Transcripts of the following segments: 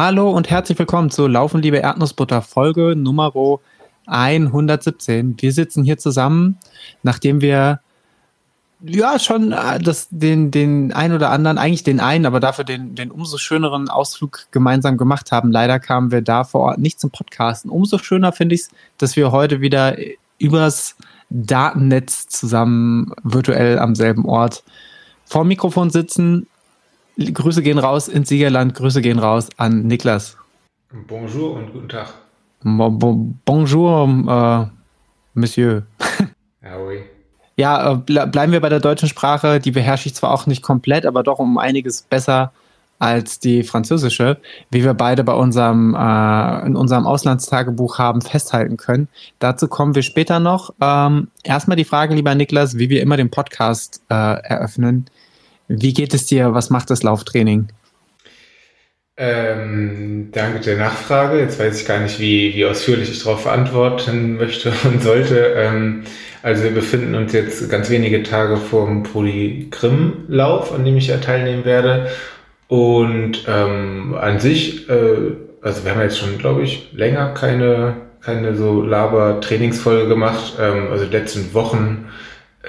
Hallo und herzlich willkommen zu Laufen, liebe Erdnussbutter, Folge Nummer 117. Wir sitzen hier zusammen, nachdem wir ja schon äh, das, den, den ein oder anderen, eigentlich den einen, aber dafür den, den umso schöneren Ausflug gemeinsam gemacht haben. Leider kamen wir da vor Ort nicht zum Podcasten. Umso schöner finde ich es, dass wir heute wieder übers Datennetz zusammen virtuell am selben Ort vor Mikrofon sitzen. Grüße gehen raus ins Siegerland, Grüße gehen raus an Niklas. Bonjour und guten Tag. bonjour, äh, Monsieur. Ja, oui. Ja, äh, bleiben wir bei der deutschen Sprache. Die beherrsche ich zwar auch nicht komplett, aber doch um einiges besser als die französische, wie wir beide bei unserem äh, in unserem Auslandstagebuch haben festhalten können. Dazu kommen wir später noch. Ähm, erstmal die Frage, lieber Niklas, wie wir immer den Podcast äh, eröffnen. Wie geht es dir? Was macht das Lauftraining? Ähm, danke der Nachfrage. Jetzt weiß ich gar nicht, wie, wie ausführlich ich darauf antworten möchte und sollte. Ähm, also wir befinden uns jetzt ganz wenige Tage vor dem Polygrim-Lauf, an dem ich ja teilnehmen werde. Und ähm, an sich, äh, also wir haben jetzt schon, glaube ich, länger keine, keine so Laber-Trainingsfolge gemacht. Ähm, also die letzten Wochen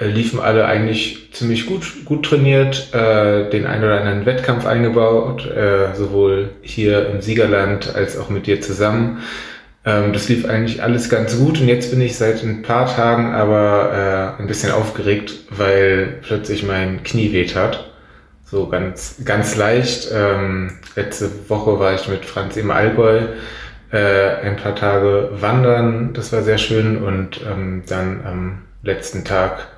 äh, liefen alle eigentlich ziemlich gut, gut trainiert, äh, den einen oder anderen Wettkampf eingebaut, äh, sowohl hier im Siegerland als auch mit dir zusammen. Ähm, das lief eigentlich alles ganz gut und jetzt bin ich seit ein paar Tagen aber äh, ein bisschen aufgeregt, weil plötzlich mein Knie weht hat. So ganz, ganz leicht. Ähm, letzte Woche war ich mit Franz im Allgäu äh, ein paar Tage wandern. Das war sehr schön und ähm, dann am letzten Tag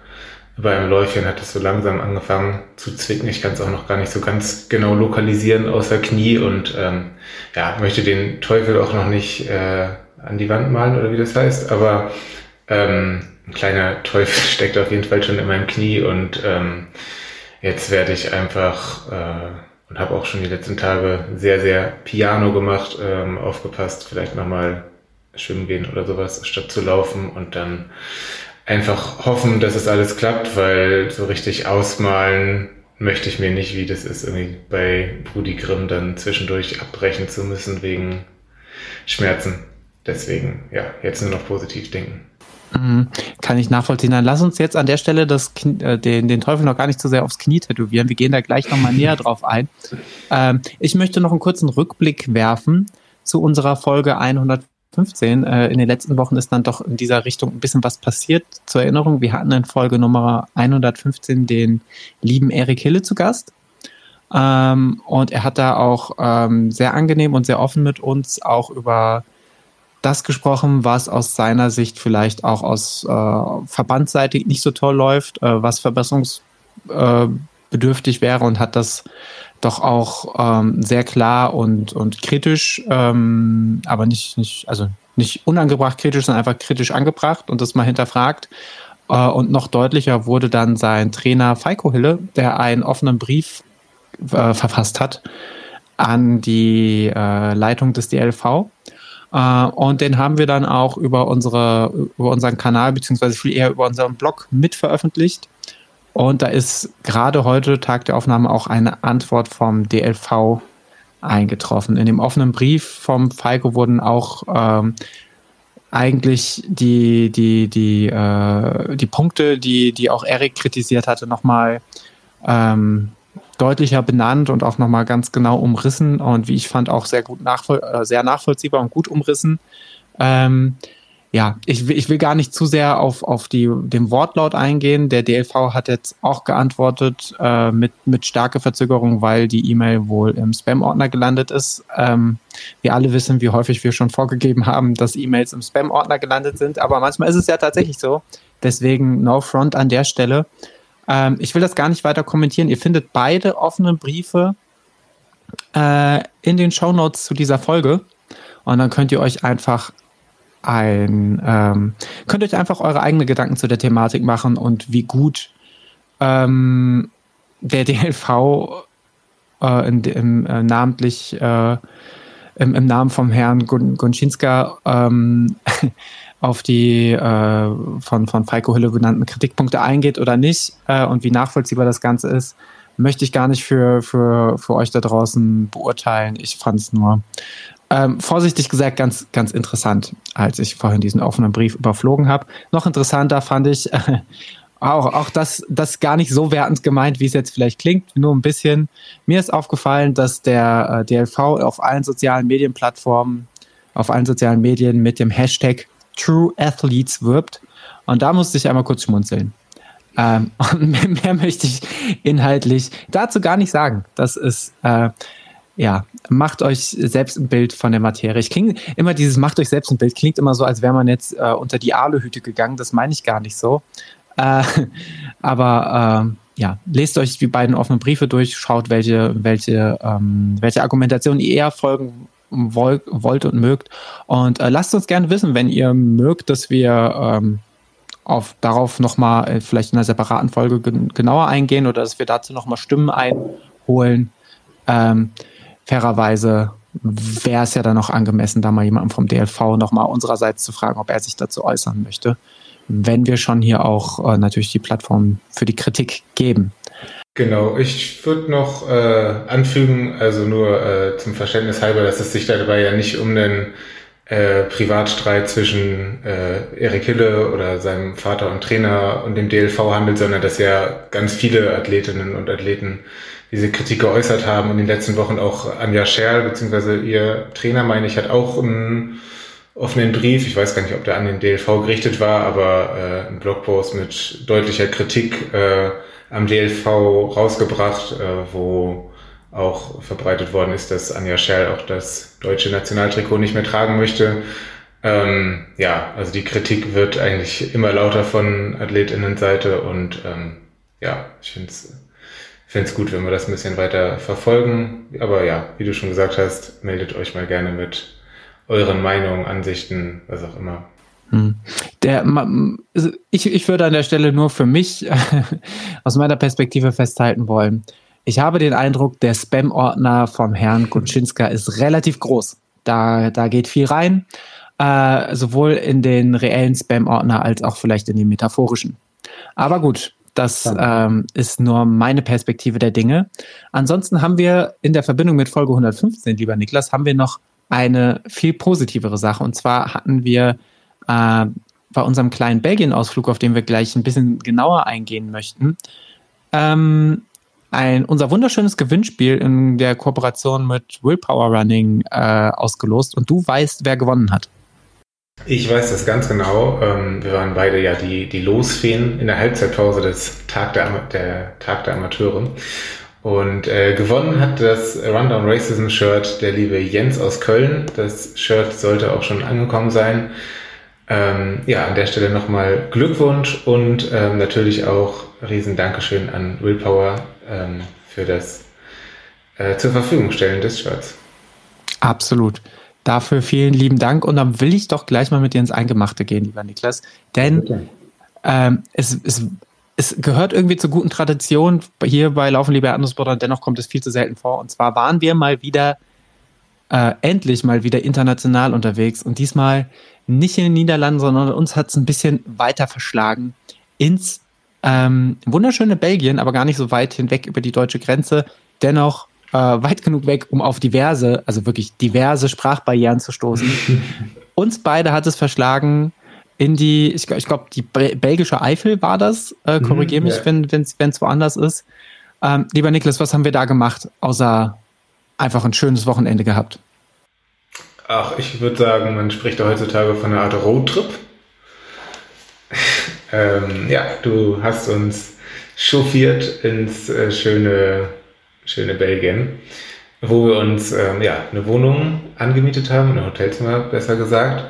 beim Läufchen hat es so langsam angefangen zu zwicken. Ich kann es auch noch gar nicht so ganz genau lokalisieren, außer Knie und ähm, ja, möchte den Teufel auch noch nicht äh, an die Wand malen oder wie das heißt, aber ähm, ein kleiner Teufel steckt auf jeden Fall schon in meinem Knie und ähm, jetzt werde ich einfach äh, und habe auch schon die letzten Tage sehr, sehr Piano gemacht, ähm, aufgepasst, vielleicht nochmal schwimmen gehen oder sowas, statt zu laufen und dann einfach hoffen, dass es alles klappt, weil so richtig ausmalen möchte ich mir nicht, wie das ist, irgendwie bei Brudi Grimm dann zwischendurch abbrechen zu müssen wegen Schmerzen. Deswegen, ja, jetzt nur noch positiv denken. Mhm. Kann ich nachvollziehen. Dann lass uns jetzt an der Stelle das, äh, den, den Teufel noch gar nicht so sehr aufs Knie tätowieren. Wir gehen da gleich nochmal näher drauf ein. Ähm, ich möchte noch einen kurzen Rückblick werfen zu unserer Folge 100 15. Äh, in den letzten Wochen ist dann doch in dieser Richtung ein bisschen was passiert. Zur Erinnerung, wir hatten in Folge Nummer 115 den lieben Erik Hille zu Gast. Ähm, und er hat da auch ähm, sehr angenehm und sehr offen mit uns auch über das gesprochen, was aus seiner Sicht vielleicht auch aus äh, Verbandsseitig nicht so toll läuft, äh, was verbesserungsbedürftig wäre und hat das doch auch ähm, sehr klar und, und kritisch, ähm, aber nicht, nicht, also nicht unangebracht kritisch, sondern einfach kritisch angebracht und das mal hinterfragt. Äh, und noch deutlicher wurde dann sein Trainer Feiko Hille, der einen offenen Brief äh, verfasst hat an die äh, Leitung des DLV. Äh, und den haben wir dann auch über unsere, über unseren Kanal, beziehungsweise viel eher über unseren Blog mit veröffentlicht. Und da ist gerade heute, Tag der Aufnahme, auch eine Antwort vom DLV eingetroffen. In dem offenen Brief vom Falco wurden auch ähm, eigentlich die, die, die, äh, die Punkte, die, die auch Erik kritisiert hatte, nochmal ähm, deutlicher benannt und auch nochmal ganz genau umrissen und wie ich fand auch sehr gut nachvoll äh, sehr nachvollziehbar und gut umrissen. Ähm, ja, ich, ich will gar nicht zu sehr auf, auf die, den Wortlaut eingehen. Der DLV hat jetzt auch geantwortet äh, mit, mit starker Verzögerung, weil die E-Mail wohl im Spam-Ordner gelandet ist. Ähm, wir alle wissen, wie häufig wir schon vorgegeben haben, dass E-Mails im Spam-Ordner gelandet sind. Aber manchmal ist es ja tatsächlich so. Deswegen no front an der Stelle. Ähm, ich will das gar nicht weiter kommentieren. Ihr findet beide offenen Briefe äh, in den Show Notes zu dieser Folge. Und dann könnt ihr euch einfach ein, ähm, könnt euch einfach eure eigenen Gedanken zu der Thematik machen und wie gut ähm, der DLV äh, in, im, äh, namentlich äh, im, im, Namen vom Herrn Gun Gunczynska ähm, auf die äh, von, von Falco Hülle genannten Kritikpunkte eingeht oder nicht äh, und wie nachvollziehbar das Ganze ist, möchte ich gar nicht für, für, für euch da draußen beurteilen. Ich fand es nur ähm, vorsichtig gesagt ganz, ganz interessant, als ich vorhin diesen offenen Brief überflogen habe. Noch interessanter fand ich äh, auch, auch das, das gar nicht so wertend gemeint, wie es jetzt vielleicht klingt, nur ein bisschen. Mir ist aufgefallen, dass der äh, DLV auf allen sozialen Medienplattformen, auf allen sozialen Medien mit dem Hashtag True Athletes wirbt. Und da musste ich einmal kurz schmunzeln. Ähm, und mehr, mehr, möchte ich inhaltlich dazu gar nicht sagen. Das ist, äh, ja, macht euch selbst ein Bild von der Materie. Ich klinge immer dieses macht euch selbst ein Bild, klingt immer so, als wäre man jetzt äh, unter die Aluhüte gegangen. Das meine ich gar nicht so. Äh, aber äh, ja, lest euch die beiden offenen Briefe durch, schaut, welche, welche, ähm, welche Argumentation ihr eher folgen wollt, wollt und mögt. Und äh, lasst uns gerne wissen, wenn ihr mögt, dass wir ähm, auf, darauf nochmal äh, vielleicht in einer separaten Folge gen genauer eingehen oder dass wir dazu nochmal Stimmen einholen. Ähm, fairerweise wäre es ja dann noch angemessen, da mal jemanden vom DLV nochmal unsererseits zu fragen, ob er sich dazu äußern möchte wenn wir schon hier auch äh, natürlich die Plattform für die Kritik geben. Genau, ich würde noch äh, anfügen, also nur äh, zum Verständnis halber, dass es sich dabei ja nicht um den äh, Privatstreit zwischen äh, Erik Hille oder seinem Vater und Trainer und dem DLV handelt, sondern dass ja ganz viele Athletinnen und Athleten diese Kritik geäußert haben in den letzten Wochen auch Anja Scherl, beziehungsweise ihr Trainer, meine ich, hat auch ein offenen Brief, ich weiß gar nicht, ob der an den DLV gerichtet war, aber äh, ein Blogpost mit deutlicher Kritik äh, am DLV rausgebracht, äh, wo auch verbreitet worden ist, dass Anja Scherl auch das deutsche Nationaltrikot nicht mehr tragen möchte. Ähm, ja, also die Kritik wird eigentlich immer lauter von AthletInnenseite und ähm, ja, ich finde es finde es gut, wenn wir das ein bisschen weiter verfolgen. Aber ja, wie du schon gesagt hast, meldet euch mal gerne mit euren Meinungen, Ansichten, was auch immer. Hm. Der, ich, ich würde an der Stelle nur für mich aus meiner Perspektive festhalten wollen. Ich habe den Eindruck, der Spam-Ordner vom Herrn Kuczynska ist relativ groß. Da, da geht viel rein, äh, sowohl in den reellen Spam-Ordner als auch vielleicht in den metaphorischen. Aber gut, das ähm, ist nur meine Perspektive der Dinge. Ansonsten haben wir in der Verbindung mit Folge 115, lieber Niklas, haben wir noch eine viel positivere Sache. Und zwar hatten wir äh, bei unserem kleinen Belgien-Ausflug, auf den wir gleich ein bisschen genauer eingehen möchten, ähm, ein, unser wunderschönes Gewinnspiel in der Kooperation mit Willpower Running äh, ausgelost. Und du weißt, wer gewonnen hat. Ich weiß das ganz genau. Ähm, wir waren beide ja die, die Losfeen in der Halbzeitpause des Tag der, der Tag der Amateure. Und äh, gewonnen hat das Rundown Racism Shirt der liebe Jens aus Köln. Das Shirt sollte auch schon angekommen sein. Ähm, ja, an der Stelle nochmal Glückwunsch und ähm, natürlich auch riesen Dankeschön an Willpower ähm, für das äh, zur Verfügung stellen des Shirts. Absolut. Dafür vielen lieben Dank und dann will ich doch gleich mal mit dir ins Eingemachte gehen, lieber Niklas. Denn ähm, es, es es gehört irgendwie zur guten Tradition hier bei Laufen lieber Erdnussbutter und dennoch kommt es viel zu selten vor. Und zwar waren wir mal wieder, äh, endlich mal wieder international unterwegs und diesmal nicht in den Niederlanden, sondern uns hat es ein bisschen weiter verschlagen ins ähm, wunderschöne Belgien, aber gar nicht so weit hinweg über die deutsche Grenze. Dennoch äh, weit genug weg, um auf diverse, also wirklich diverse Sprachbarrieren zu stoßen. Uns beide hat es verschlagen in die, ich, ich glaube, die belgische Eifel war das. Äh, mhm, Korrigiere mich, ja. wenn es woanders ist. Ähm, lieber Niklas, was haben wir da gemacht, außer einfach ein schönes Wochenende gehabt? Ach, ich würde sagen, man spricht da heutzutage von einer Art Roadtrip. ähm, ja, du hast uns chauffiert ins äh, schöne, schöne Belgien, wo wir uns ähm, ja, eine Wohnung angemietet haben, ein Hotelzimmer besser gesagt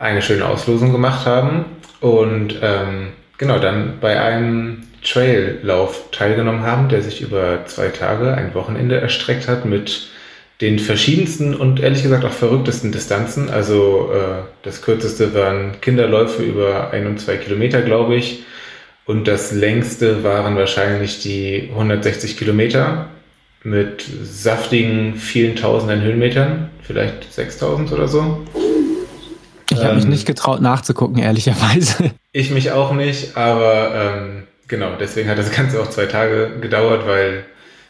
eine schöne Auslosung gemacht haben und ähm, genau dann bei einem Traillauf teilgenommen haben, der sich über zwei Tage, ein Wochenende erstreckt hat mit den verschiedensten und ehrlich gesagt auch verrücktesten Distanzen. Also äh, das kürzeste waren Kinderläufe über ein und zwei Kilometer, glaube ich. Und das längste waren wahrscheinlich die 160 Kilometer mit saftigen vielen tausenden Höhenmetern, vielleicht 6000 oder so. Ich habe mich ähm, nicht getraut nachzugucken, ehrlicherweise. Ich mich auch nicht, aber ähm, genau, deswegen hat das Ganze auch zwei Tage gedauert, weil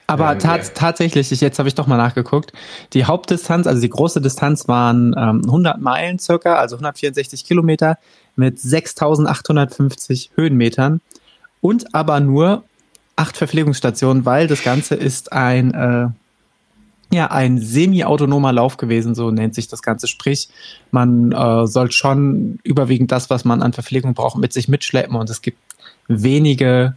Aber tats tatsächlich, ich, jetzt habe ich doch mal nachgeguckt, die Hauptdistanz, also die große Distanz waren ähm, 100 Meilen circa, also 164 Kilometer mit 6850 Höhenmetern und aber nur acht Verpflegungsstationen, weil das Ganze ist ein, äh, ja, ein semi-autonomer Lauf gewesen, so nennt sich das Ganze. Sprich, man äh, soll schon überwiegend das, was man an Verpflegung braucht, mit sich mitschleppen und es gibt wenige,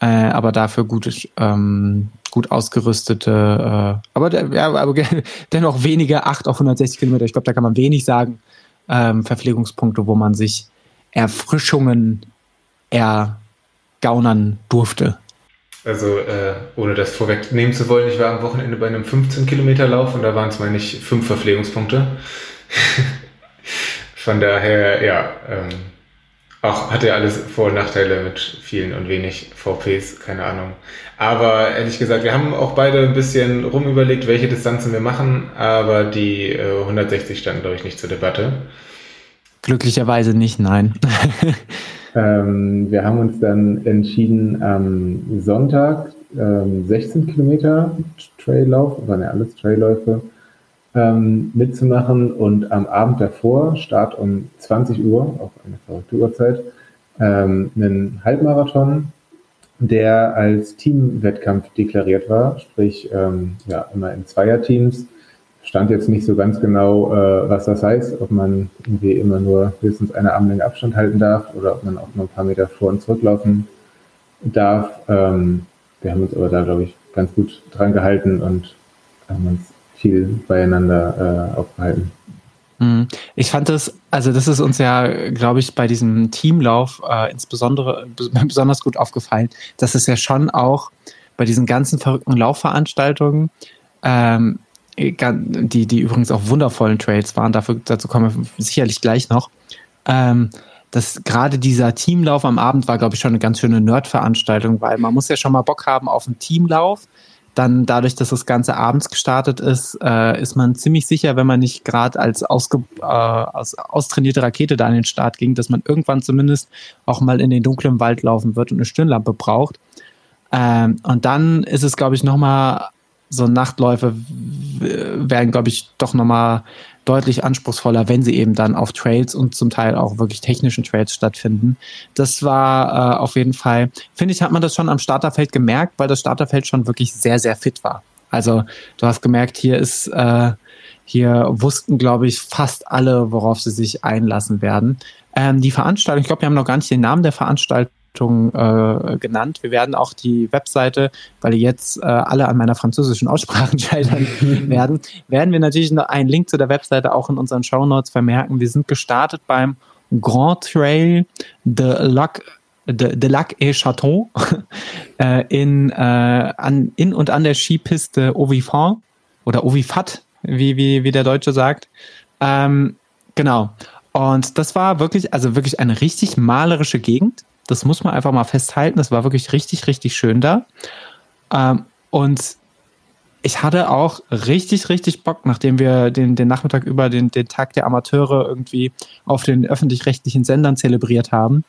äh, aber dafür gut, ähm, gut ausgerüstete, äh, aber, ja, aber dennoch wenige 8 auf 160 Kilometer. Ich glaube, da kann man wenig sagen, ähm, Verpflegungspunkte, wo man sich Erfrischungen ergaunern durfte. Also, äh, ohne das vorwegnehmen zu wollen, ich war am Wochenende bei einem 15-Kilometer-Lauf und da waren es, meine ich, fünf Verpflegungspunkte. Von daher, ja, ähm, auch hatte alles Vor- und Nachteile mit vielen und wenig VPs, keine Ahnung. Aber ehrlich gesagt, wir haben auch beide ein bisschen rumüberlegt, welche Distanzen wir machen, aber die äh, 160 standen, glaube ich, nicht zur Debatte. Glücklicherweise nicht, nein. ähm, wir haben uns dann entschieden, am Sonntag ähm, 16 Kilometer Traillauf, waren ja alles Trailläufe, ähm, mitzumachen und am Abend davor, Start um 20 Uhr, auch eine verrückte Uhrzeit, ähm, einen Halbmarathon, der als Teamwettkampf deklariert war, sprich ähm, ja immer in Zweierteams. Stand jetzt nicht so ganz genau, äh, was das heißt, ob man irgendwie immer nur höchstens eine Armlänge Abstand halten darf oder ob man auch nur ein paar Meter vor und zurücklaufen darf. Ähm, wir haben uns aber da, glaube ich, ganz gut dran gehalten und haben uns viel beieinander äh, aufgehalten. Mhm. Ich fand das, also das ist uns ja, glaube ich, bei diesem Teamlauf äh, insbesondere besonders gut aufgefallen, dass es ja schon auch bei diesen ganzen verrückten Laufveranstaltungen, ähm, die, die übrigens auch wundervollen Trails waren, dafür, dazu kommen wir sicherlich gleich noch, ähm, dass gerade dieser Teamlauf am Abend war, glaube ich, schon eine ganz schöne Nerd-Veranstaltung, weil man muss ja schon mal Bock haben auf einen Teamlauf dann dadurch, dass das Ganze abends gestartet ist, äh, ist man ziemlich sicher, wenn man nicht gerade als, äh, als austrainierte Rakete da an den Start ging, dass man irgendwann zumindest auch mal in den dunklen Wald laufen wird und eine Stirnlampe braucht. Ähm, und dann ist es, glaube ich, nochmal so Nachtläufe werden, glaube ich, doch nochmal deutlich anspruchsvoller, wenn sie eben dann auf Trails und zum Teil auch wirklich technischen Trails stattfinden. Das war äh, auf jeden Fall, finde ich, hat man das schon am Starterfeld gemerkt, weil das Starterfeld schon wirklich sehr, sehr fit war. Also du hast gemerkt, hier ist, äh, hier wussten, glaube ich, fast alle, worauf sie sich einlassen werden. Ähm, die Veranstaltung, ich glaube, wir haben noch gar nicht den Namen der Veranstaltung äh, genannt. Wir werden auch die Webseite, weil jetzt äh, alle an meiner französischen Aussprache scheitern werden, werden wir natürlich noch einen Link zu der Webseite auch in unseren Show Notes vermerken. Wir sind gestartet beim Grand Trail de Lac de, de Lac et Chateau äh, in, äh, an, in und an der Skipiste Ovifant oder Ovifat, wie, wie, wie der Deutsche sagt. Ähm, genau. Und das war wirklich, also wirklich eine richtig malerische Gegend. Das muss man einfach mal festhalten. Das war wirklich richtig, richtig schön da. Ähm, und ich hatte auch richtig, richtig Bock, nachdem wir den, den Nachmittag über den, den Tag der Amateure irgendwie auf den öffentlich-rechtlichen Sendern zelebriert haben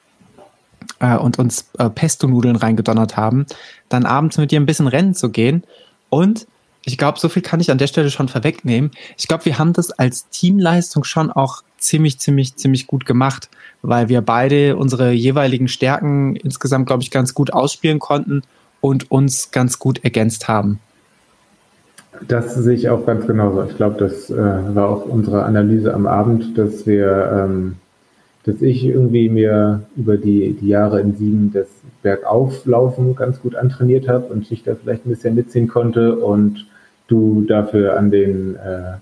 äh, und uns äh, Pesto-Nudeln reingedonnert haben, dann abends mit dir ein bisschen rennen zu gehen. Und ich glaube, so viel kann ich an der Stelle schon vorwegnehmen. Ich glaube, wir haben das als Teamleistung schon auch ziemlich, ziemlich, ziemlich gut gemacht, weil wir beide unsere jeweiligen Stärken insgesamt, glaube ich, ganz gut ausspielen konnten und uns ganz gut ergänzt haben. Das sehe ich auch ganz genauso. Ich glaube, das äh, war auch unsere Analyse am Abend, dass wir, ähm, dass ich irgendwie mir über die, die Jahre in Sieben das Bergauflaufen ganz gut antrainiert habe und ich da vielleicht ein bisschen mitziehen konnte und du dafür an den äh,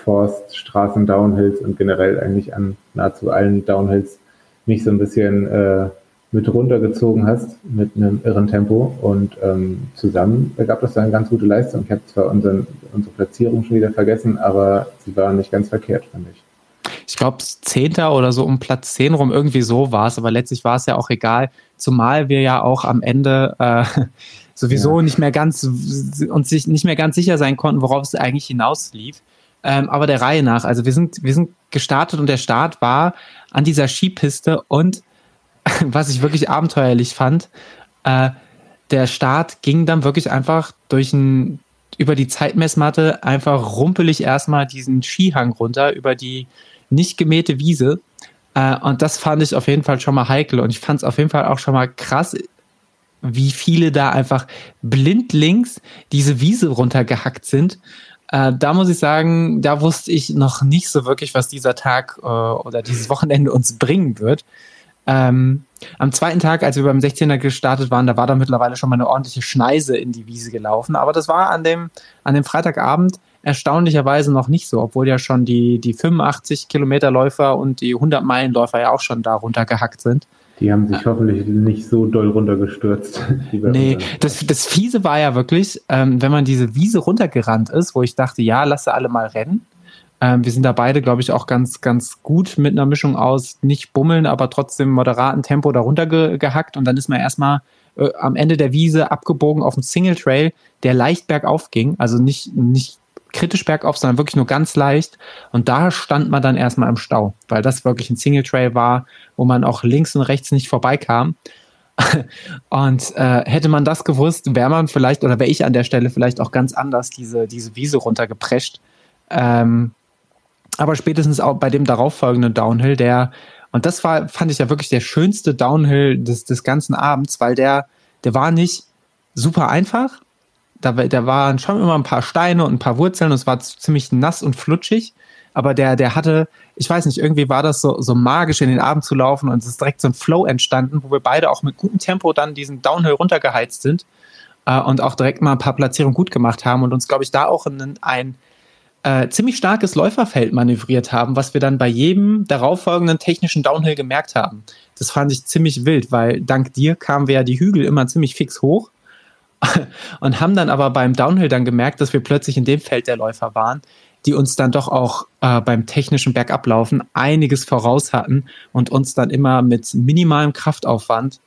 Forststraßen, Downhills und generell eigentlich an nahezu allen Downhills mich so ein bisschen äh, mit runtergezogen hast mit einem irren Tempo und ähm, zusammen ergab das dann eine ganz gute Leistung. Ich habe zwar unseren, unsere Platzierung schon wieder vergessen, aber sie war nicht ganz verkehrt, fand ich. Ich glaube, Zehnter oder so um Platz 10 rum, irgendwie so war es, aber letztlich war es ja auch egal, zumal wir ja auch am Ende äh, sowieso ja. nicht mehr ganz uns sich nicht mehr ganz sicher sein konnten, worauf es eigentlich hinauslief. Ähm, aber der Reihe nach. Also wir sind, wir sind gestartet und der Start war an dieser Skipiste und was ich wirklich abenteuerlich fand, äh, der Start ging dann wirklich einfach durch ein, über die Zeitmessmatte einfach rumpelig erstmal diesen Skihang runter, über die nicht gemähte Wiese. Äh, und das fand ich auf jeden Fall schon mal heikel. Und ich fand es auf jeden Fall auch schon mal krass, wie viele da einfach blindlings diese Wiese runtergehackt sind. Äh, da muss ich sagen, da wusste ich noch nicht so wirklich, was dieser Tag äh, oder dieses Wochenende uns bringen wird. Ähm, am zweiten Tag, als wir beim 16er gestartet waren, da war da mittlerweile schon mal eine ordentliche Schneise in die Wiese gelaufen. Aber das war an dem, an dem Freitagabend erstaunlicherweise noch nicht so, obwohl ja schon die, die 85 Kilometerläufer und die 100 Meilenläufer ja auch schon da runtergehackt sind. Die haben sich hoffentlich nicht so doll runtergestürzt. nee, das, das Fiese war ja wirklich, ähm, wenn man diese Wiese runtergerannt ist, wo ich dachte, ja, lasse alle mal rennen. Ähm, wir sind da beide, glaube ich, auch ganz, ganz gut mit einer Mischung aus nicht bummeln, aber trotzdem moderaten Tempo da runtergehackt. Und dann ist man erstmal äh, am Ende der Wiese abgebogen auf einen Single Trail, der leicht bergauf ging. Also nicht, nicht kritisch bergauf, sondern wirklich nur ganz leicht. Und da stand man dann erstmal im Stau, weil das wirklich ein Single Trail war, wo man auch links und rechts nicht vorbeikam. Und äh, hätte man das gewusst, wäre man vielleicht, oder wäre ich an der Stelle vielleicht auch ganz anders diese, diese Wiese runtergeprescht. Ähm, aber spätestens auch bei dem darauffolgenden Downhill, der, und das war, fand ich ja wirklich der schönste Downhill des, des ganzen Abends, weil der, der war nicht super einfach, da, da waren schon immer ein paar Steine und ein paar Wurzeln und es war ziemlich nass und flutschig. Aber der, der hatte, ich weiß nicht, irgendwie war das so, so magisch in den Abend zu laufen und es ist direkt so ein Flow entstanden, wo wir beide auch mit gutem Tempo dann diesen Downhill runtergeheizt sind äh, und auch direkt mal ein paar Platzierungen gut gemacht haben und uns, glaube ich, da auch in ein äh, ziemlich starkes Läuferfeld manövriert haben, was wir dann bei jedem darauffolgenden technischen Downhill gemerkt haben. Das fand ich ziemlich wild, weil dank dir kamen wir ja die Hügel immer ziemlich fix hoch und haben dann aber beim Downhill dann gemerkt, dass wir plötzlich in dem Feld der Läufer waren, die uns dann doch auch äh, beim technischen Bergablaufen einiges voraus hatten und uns dann immer mit minimalem Kraftaufwand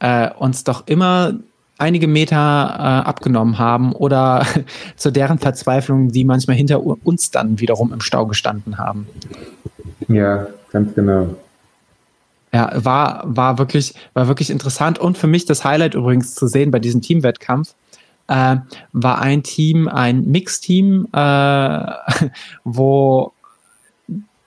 äh, uns doch immer einige Meter äh, abgenommen haben oder zu deren Verzweiflung, die manchmal hinter uns dann wiederum im Stau gestanden haben. Ja, ganz genau. Ja, war, war wirklich, war wirklich interessant. Und für mich das Highlight übrigens zu sehen bei diesem Teamwettkampf, äh, war ein Team, ein Mixteam, äh, wo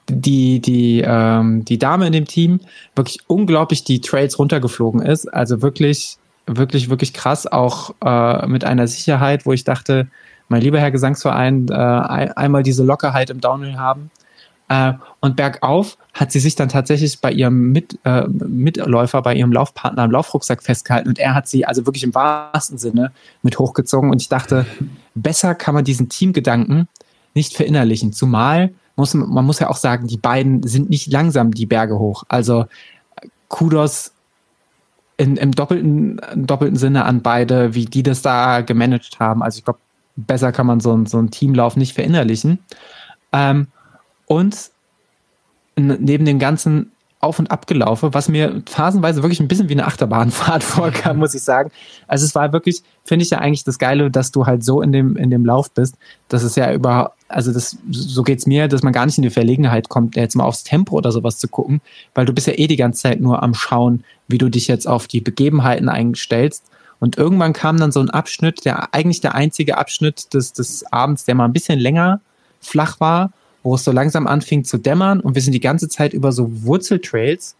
die, die, ähm, die Dame in dem Team wirklich unglaublich die Trails runtergeflogen ist. Also wirklich, wirklich, wirklich krass, auch äh, mit einer Sicherheit, wo ich dachte, mein lieber Herr Gesangsverein, äh, einmal diese Lockerheit im Downhill haben. Äh, und bergauf hat sie sich dann tatsächlich bei ihrem Mit, äh, Mitläufer, bei ihrem Laufpartner am Laufrucksack festgehalten und er hat sie also wirklich im wahrsten Sinne mit hochgezogen. Und ich dachte, besser kann man diesen Teamgedanken nicht verinnerlichen. Zumal muss man muss ja auch sagen, die beiden sind nicht langsam die Berge hoch. Also Kudos in, im doppelten, doppelten Sinne an beide, wie die das da gemanagt haben. Also ich glaube, besser kann man so, so einen Teamlauf nicht verinnerlichen. Ähm, und neben dem ganzen Auf- und Abgelaufe, was mir phasenweise wirklich ein bisschen wie eine Achterbahnfahrt vorkam, muss ich sagen. Also es war wirklich, finde ich ja eigentlich das Geile, dass du halt so in dem, in dem Lauf bist, dass es ja über, also das, so geht's mir, dass man gar nicht in die Verlegenheit kommt, jetzt mal aufs Tempo oder sowas zu gucken, weil du bist ja eh die ganze Zeit nur am Schauen, wie du dich jetzt auf die Begebenheiten einstellst. Und irgendwann kam dann so ein Abschnitt, der eigentlich der einzige Abschnitt des, des Abends, der mal ein bisschen länger flach war wo es so langsam anfing zu dämmern und wir sind die ganze Zeit über so Wurzeltrails,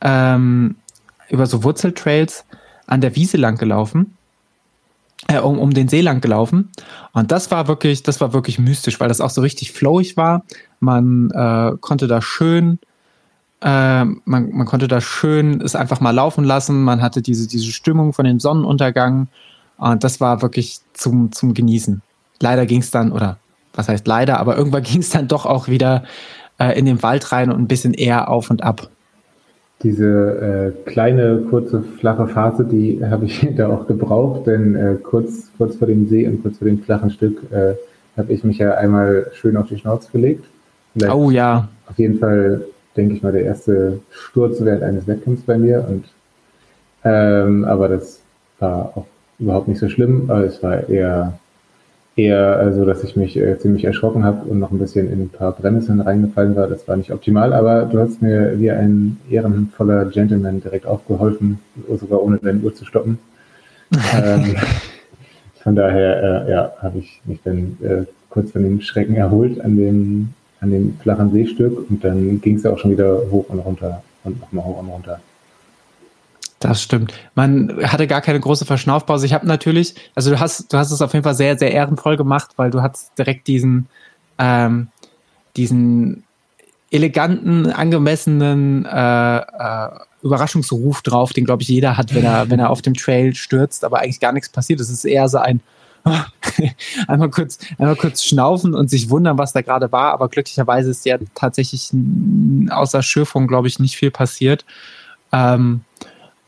ähm, über so Wurzeltrails an der Wiese lang gelaufen, äh, um, um den See lang gelaufen. Und das war wirklich, das war wirklich mystisch, weil das auch so richtig flowig war. Man äh, konnte da schön, äh, man, man konnte da schön es einfach mal laufen lassen. Man hatte diese, diese Stimmung von dem Sonnenuntergang. Und das war wirklich zum, zum Genießen. Leider ging es dann, oder was heißt leider, aber irgendwann ging es dann doch auch wieder äh, in den Wald rein und ein bisschen eher auf und ab. Diese äh, kleine, kurze, flache Phase, die habe ich da auch gebraucht, denn äh, kurz, kurz vor dem See und kurz vor dem flachen Stück äh, habe ich mich ja einmal schön auf die Schnauze gelegt. Vielleicht oh ja. Auf jeden Fall, denke ich mal, der erste Sturz während eines Wettkampfs bei mir. Und, ähm, aber das war auch überhaupt nicht so schlimm. Es war eher eher so, also, dass ich mich äh, ziemlich erschrocken habe und noch ein bisschen in ein paar Brennnesseln reingefallen war. Das war nicht optimal, aber du hast mir wie ein ehrenvoller Gentleman direkt aufgeholfen, sogar ohne deine Uhr zu stoppen. ähm, von daher, äh, ja, habe ich mich dann äh, kurz von dem Schrecken erholt an dem, an dem flachen Seestück und dann ging es auch schon wieder hoch und runter und nochmal hoch und runter. Das stimmt. Man hatte gar keine große Verschnaufpause. Ich habe natürlich, also du hast, du hast es auf jeden Fall sehr, sehr ehrenvoll gemacht, weil du hast direkt diesen, ähm, diesen eleganten, angemessenen äh, äh, Überraschungsruf drauf, den glaube ich jeder hat, wenn er, wenn er auf dem Trail stürzt, aber eigentlich gar nichts passiert. Es ist eher so ein einmal kurz, einmal kurz schnaufen und sich wundern, was da gerade war. Aber glücklicherweise ist ja tatsächlich außer Schürfung, glaube ich, nicht viel passiert. Ähm,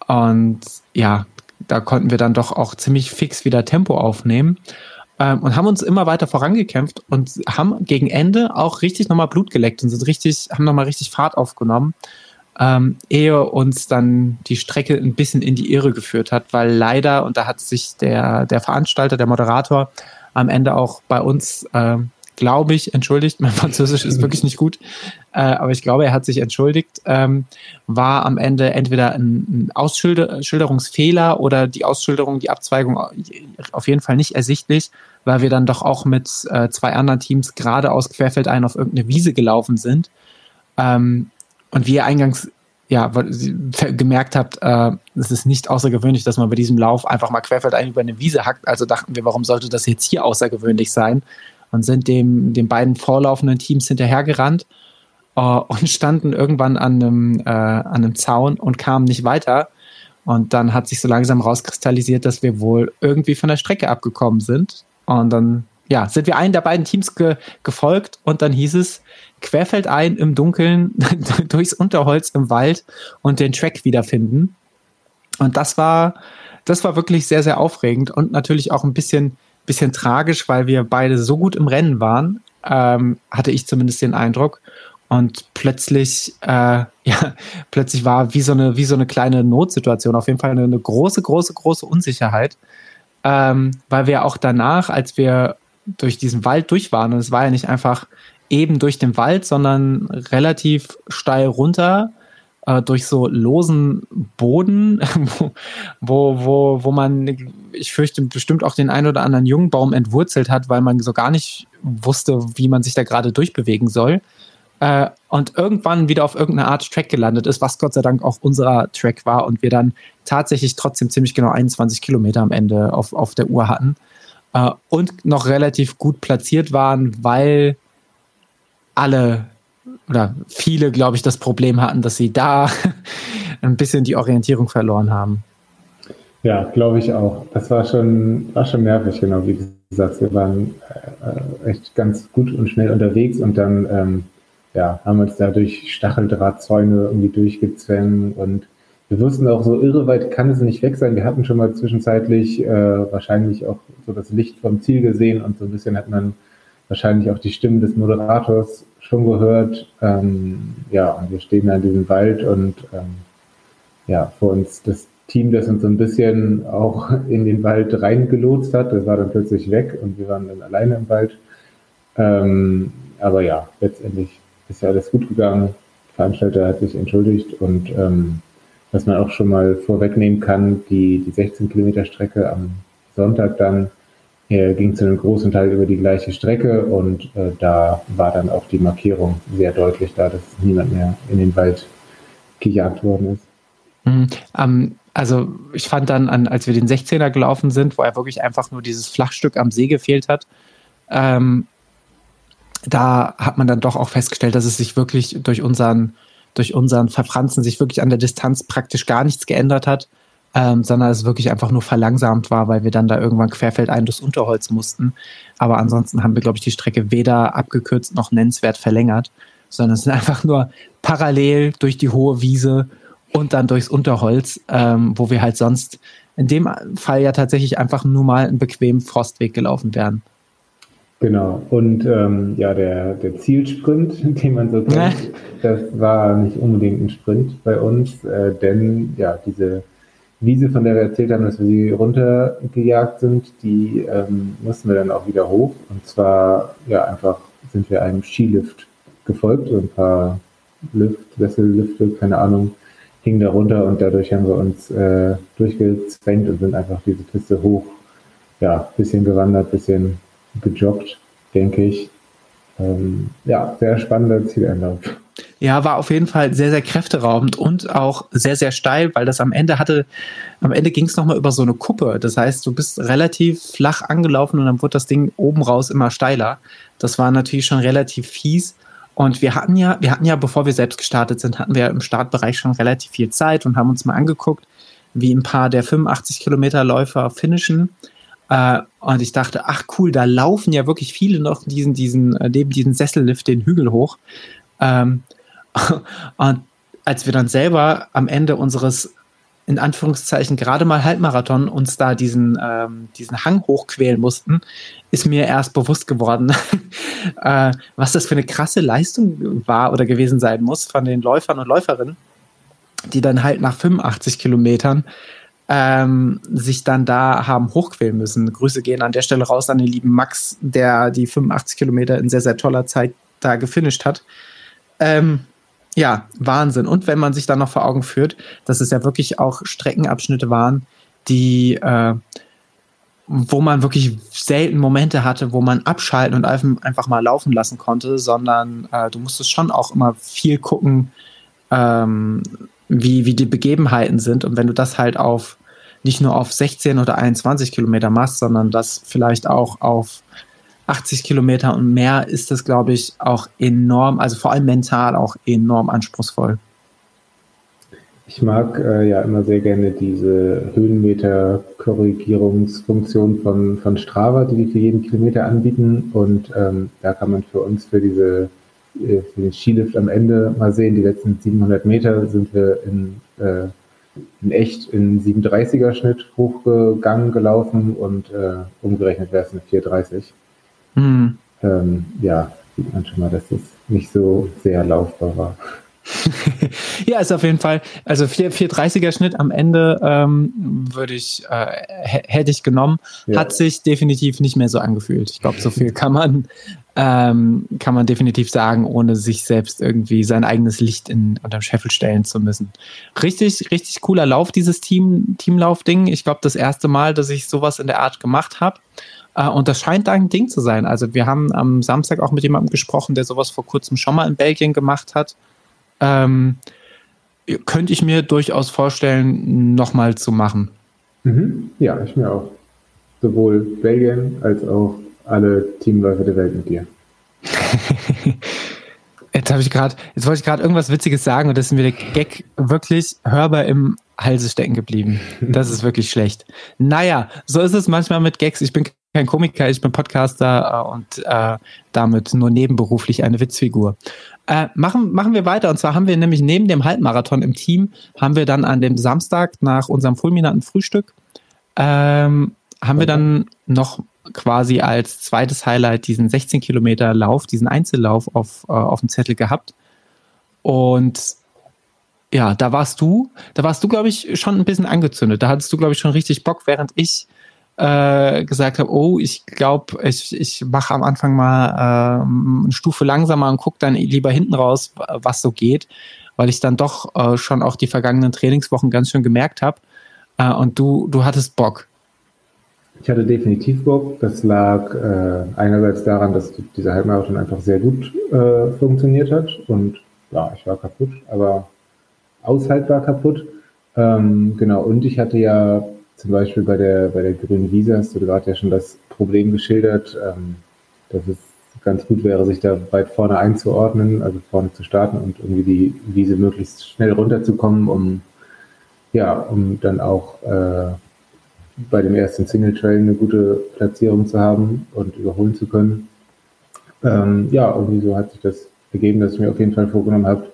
und ja, da konnten wir dann doch auch ziemlich fix wieder Tempo aufnehmen ähm, und haben uns immer weiter vorangekämpft und haben gegen Ende auch richtig nochmal Blut geleckt und sind richtig, haben nochmal richtig Fahrt aufgenommen, ähm, ehe uns dann die Strecke ein bisschen in die Irre geführt hat, weil leider, und da hat sich der, der Veranstalter, der Moderator am Ende auch bei uns ähm, glaube ich, entschuldigt. Mein Französisch ist wirklich nicht gut, äh, aber ich glaube, er hat sich entschuldigt. Ähm, war am Ende entweder ein, ein Ausschilderungsfehler oder die Ausschilderung, die Abzweigung auf jeden Fall nicht ersichtlich, weil wir dann doch auch mit äh, zwei anderen Teams geradeaus querfeldein auf irgendeine Wiese gelaufen sind. Ähm, und wie ihr eingangs ja, gemerkt habt, äh, es ist nicht außergewöhnlich, dass man bei diesem Lauf einfach mal querfeldein über eine Wiese hackt. Also dachten wir, warum sollte das jetzt hier außergewöhnlich sein? Und sind dem, den beiden vorlaufenden Teams hinterhergerannt äh, und standen irgendwann an einem, äh, an einem Zaun und kamen nicht weiter. Und dann hat sich so langsam rauskristallisiert, dass wir wohl irgendwie von der Strecke abgekommen sind. Und dann, ja, sind wir einen der beiden Teams ge gefolgt und dann hieß es, querfeldein im Dunkeln durchs Unterholz im Wald und den Track wiederfinden. Und das war, das war wirklich sehr, sehr aufregend und natürlich auch ein bisschen bisschen tragisch, weil wir beide so gut im Rennen waren, ähm, hatte ich zumindest den Eindruck. Und plötzlich, äh, ja, plötzlich war wie so eine, wie so eine kleine Notsituation, auf jeden Fall eine, eine große, große, große Unsicherheit. Ähm, weil wir auch danach, als wir durch diesen Wald durch waren, und es war ja nicht einfach eben durch den Wald, sondern relativ steil runter, äh, durch so losen Boden, wo, wo, wo man, ich fürchte, bestimmt auch den einen oder anderen Jungbaum entwurzelt hat, weil man so gar nicht wusste, wie man sich da gerade durchbewegen soll. Äh, und irgendwann wieder auf irgendeine Art Track gelandet ist, was Gott sei Dank auch unserer Track war und wir dann tatsächlich trotzdem ziemlich genau 21 Kilometer am Ende auf, auf der Uhr hatten äh, und noch relativ gut platziert waren, weil alle oder viele, glaube ich, das Problem hatten, dass sie da ein bisschen die Orientierung verloren haben. Ja, glaube ich auch. Das war schon, war schon nervig, genau wie du sagst. Wir waren äh, echt ganz gut und schnell unterwegs und dann ähm, ja, haben uns da durch Stacheldrahtzäune irgendwie durchgezwängt und wir wussten auch, so irre weit kann es nicht weg sein. Wir hatten schon mal zwischenzeitlich äh, wahrscheinlich auch so das Licht vom Ziel gesehen und so ein bisschen hat man wahrscheinlich auch die Stimmen des Moderators schon gehört. Ähm, ja, und wir stehen da in diesem Wald und ähm, ja, vor uns das Team, das uns so ein bisschen auch in den Wald reingelotst hat, das war dann plötzlich weg und wir waren dann alleine im Wald. Ähm, aber ja, letztendlich ist ja alles gut gegangen. Der Veranstalter hat sich entschuldigt und ähm, was man auch schon mal vorwegnehmen kann, die, die 16 Kilometer Strecke am Sonntag dann er ging zu einem großen Teil über die gleiche Strecke und äh, da war dann auch die Markierung sehr deutlich da, dass niemand mehr in den Wald gejagt worden ist. Mhm, ähm, also ich fand dann, an, als wir den 16er gelaufen sind, wo er wirklich einfach nur dieses Flachstück am See gefehlt hat, ähm, da hat man dann doch auch festgestellt, dass es sich wirklich durch unseren, durch unseren Verfranzen sich wirklich an der Distanz praktisch gar nichts geändert hat ähm, sondern es wirklich einfach nur verlangsamt war, weil wir dann da irgendwann querfeldein durchs Unterholz mussten. Aber ansonsten haben wir, glaube ich, die Strecke weder abgekürzt noch nennenswert verlängert, sondern es sind einfach nur parallel durch die hohe Wiese und dann durchs Unterholz, ähm, wo wir halt sonst in dem Fall ja tatsächlich einfach nur mal einen bequemen Frostweg gelaufen wären. Genau, und ähm, ja, der, der Zielsprint, den man so kennt, das war nicht unbedingt ein Sprint bei uns, äh, denn ja, diese Wiese, von der wir erzählt haben, dass wir sie runtergejagt sind, die ähm, mussten wir dann auch wieder hoch. Und zwar, ja, einfach sind wir einem Skilift gefolgt, ein paar Lift, Wessellifte, keine Ahnung, hingen da runter und dadurch haben wir uns äh, durchgezwängt und sind einfach diese Piste hoch, ja, bisschen gewandert, bisschen gejoggt, denke ich. Ähm, ja, sehr spannender Zieleinlauf. Ja, war auf jeden Fall sehr, sehr kräfteraubend und auch sehr, sehr steil, weil das am Ende hatte, am Ende ging es nochmal über so eine Kuppe. Das heißt, du bist relativ flach angelaufen und dann wurde das Ding oben raus immer steiler. Das war natürlich schon relativ fies. Und wir hatten ja, wir hatten ja, bevor wir selbst gestartet sind, hatten wir im Startbereich schon relativ viel Zeit und haben uns mal angeguckt, wie ein paar der 85 Kilometer Läufer finishen. Äh, und ich dachte, ach cool, da laufen ja wirklich viele noch diesen, diesen, äh, neben diesen Sessellift den Hügel hoch. Ähm, und als wir dann selber am Ende unseres in Anführungszeichen gerade mal Halbmarathon uns da diesen, ähm, diesen Hang hochquälen mussten, ist mir erst bewusst geworden, äh, was das für eine krasse Leistung war oder gewesen sein muss von den Läufern und Läuferinnen, die dann halt nach 85 Kilometern ähm, sich dann da haben hochquälen müssen. Grüße gehen an der Stelle raus an den lieben Max, der die 85 Kilometer in sehr, sehr toller Zeit da gefinisht hat. Ähm, ja, Wahnsinn. Und wenn man sich dann noch vor Augen führt, dass es ja wirklich auch Streckenabschnitte waren, die, äh, wo man wirklich selten Momente hatte, wo man abschalten und einfach mal laufen lassen konnte, sondern äh, du musstest schon auch immer viel gucken, ähm, wie, wie die Begebenheiten sind. Und wenn du das halt auf nicht nur auf 16 oder 21 Kilometer machst, sondern das vielleicht auch auf 80 Kilometer und mehr ist das, glaube ich, auch enorm, also vor allem mental auch enorm anspruchsvoll. Ich mag äh, ja immer sehr gerne diese Höhenmeter-Korrigierungsfunktion von, von Strava, die die für jeden Kilometer anbieten. Und ähm, da kann man für uns für diese äh, für den Skilift am Ende mal sehen, die letzten 700 Meter sind wir in, äh, in echt in 730er Schnitt hochgegangen, gelaufen und äh, umgerechnet wäre es eine 430. Mhm. Ähm, ja, sieht man schon mal, dass es nicht so sehr laufbar war. ja, ist auf jeden Fall, also 430er Schnitt am Ende ähm, würde ich, äh, hätte ich genommen, ja. hat sich definitiv nicht mehr so angefühlt. Ich glaube, so viel kann man, ähm, kann man definitiv sagen, ohne sich selbst irgendwie sein eigenes Licht in, unterm Scheffel stellen zu müssen. Richtig, richtig cooler Lauf, dieses Team, Teamlauf-Ding. Ich glaube, das erste Mal, dass ich sowas in der Art gemacht habe. Äh, und das scheint ein Ding zu sein. Also wir haben am Samstag auch mit jemandem gesprochen, der sowas vor kurzem schon mal in Belgien gemacht hat. Ähm, könnte ich mir durchaus vorstellen, nochmal zu machen. Mhm. Ja, ich mir auch. Sowohl Belgien als auch alle Teamläufe der Welt mit dir. jetzt habe ich gerade, jetzt wollte ich gerade irgendwas Witziges sagen und das ist mir der Gag wirklich hörbar im Halse stecken geblieben. Das ist wirklich schlecht. Naja, so ist es manchmal mit Gags. Ich bin kein Komiker, ich bin Podcaster äh, und äh, damit nur nebenberuflich eine Witzfigur. Äh, machen, machen wir weiter. Und zwar haben wir nämlich neben dem Halbmarathon im Team, haben wir dann an dem Samstag nach unserem fulminanten Frühstück, ähm, haben wir dann noch quasi als zweites Highlight diesen 16 Kilometer Lauf, diesen Einzellauf auf, äh, auf dem Zettel gehabt. Und ja, da warst du, da warst du, glaube ich, schon ein bisschen angezündet. Da hattest du, glaube ich, schon richtig Bock, während ich äh, gesagt habe, oh, ich glaube, ich, ich mache am Anfang mal äh, eine Stufe langsamer und gucke dann lieber hinten raus, was so geht, weil ich dann doch äh, schon auch die vergangenen Trainingswochen ganz schön gemerkt habe. Äh, und du, du hattest Bock. Ich hatte definitiv Bock. Das lag äh, einerseits daran, dass dieser Halbmarathon einfach sehr gut äh, funktioniert hat und ja, ich war kaputt, aber aushaltbar kaputt. Ähm, genau, und ich hatte ja zum Beispiel bei der, bei der grünen Wiese hast du gerade ja schon das Problem geschildert, ähm, dass es ganz gut wäre, sich da weit vorne einzuordnen, also vorne zu starten und irgendwie die Wiese möglichst schnell runterzukommen, um ja, um dann auch äh, bei dem ersten Single Trail eine gute Platzierung zu haben und überholen zu können. Ähm, ja, irgendwie so hat sich das ergeben, dass ich mir auf jeden Fall vorgenommen habe,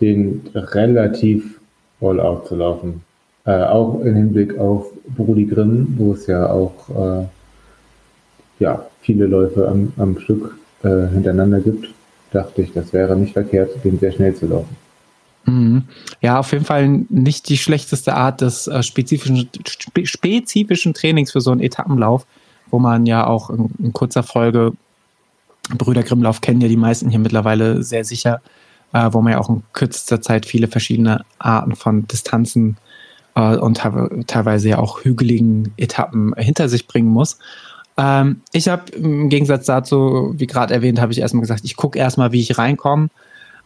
den relativ all out zu laufen. Äh, auch im Hinblick auf Brudi Grimm, wo es ja auch äh, ja, viele Läufe am, am Stück äh, hintereinander gibt, dachte ich, das wäre nicht verkehrt, den sehr schnell zu laufen. Mhm. Ja, auf jeden Fall nicht die schlechteste Art des äh, spezifischen, spe spezifischen Trainings für so einen Etappenlauf, wo man ja auch in, in kurzer Folge Brüder Grimmlauf kennen ja die meisten hier mittlerweile sehr sicher äh, wo man ja auch in kürzester Zeit viele verschiedene Arten von Distanzen äh, und teilweise ja auch hügeligen Etappen hinter sich bringen muss. Ähm, ich habe im Gegensatz dazu, wie gerade erwähnt, habe ich erstmal gesagt, ich gucke erstmal, wie ich reinkomme.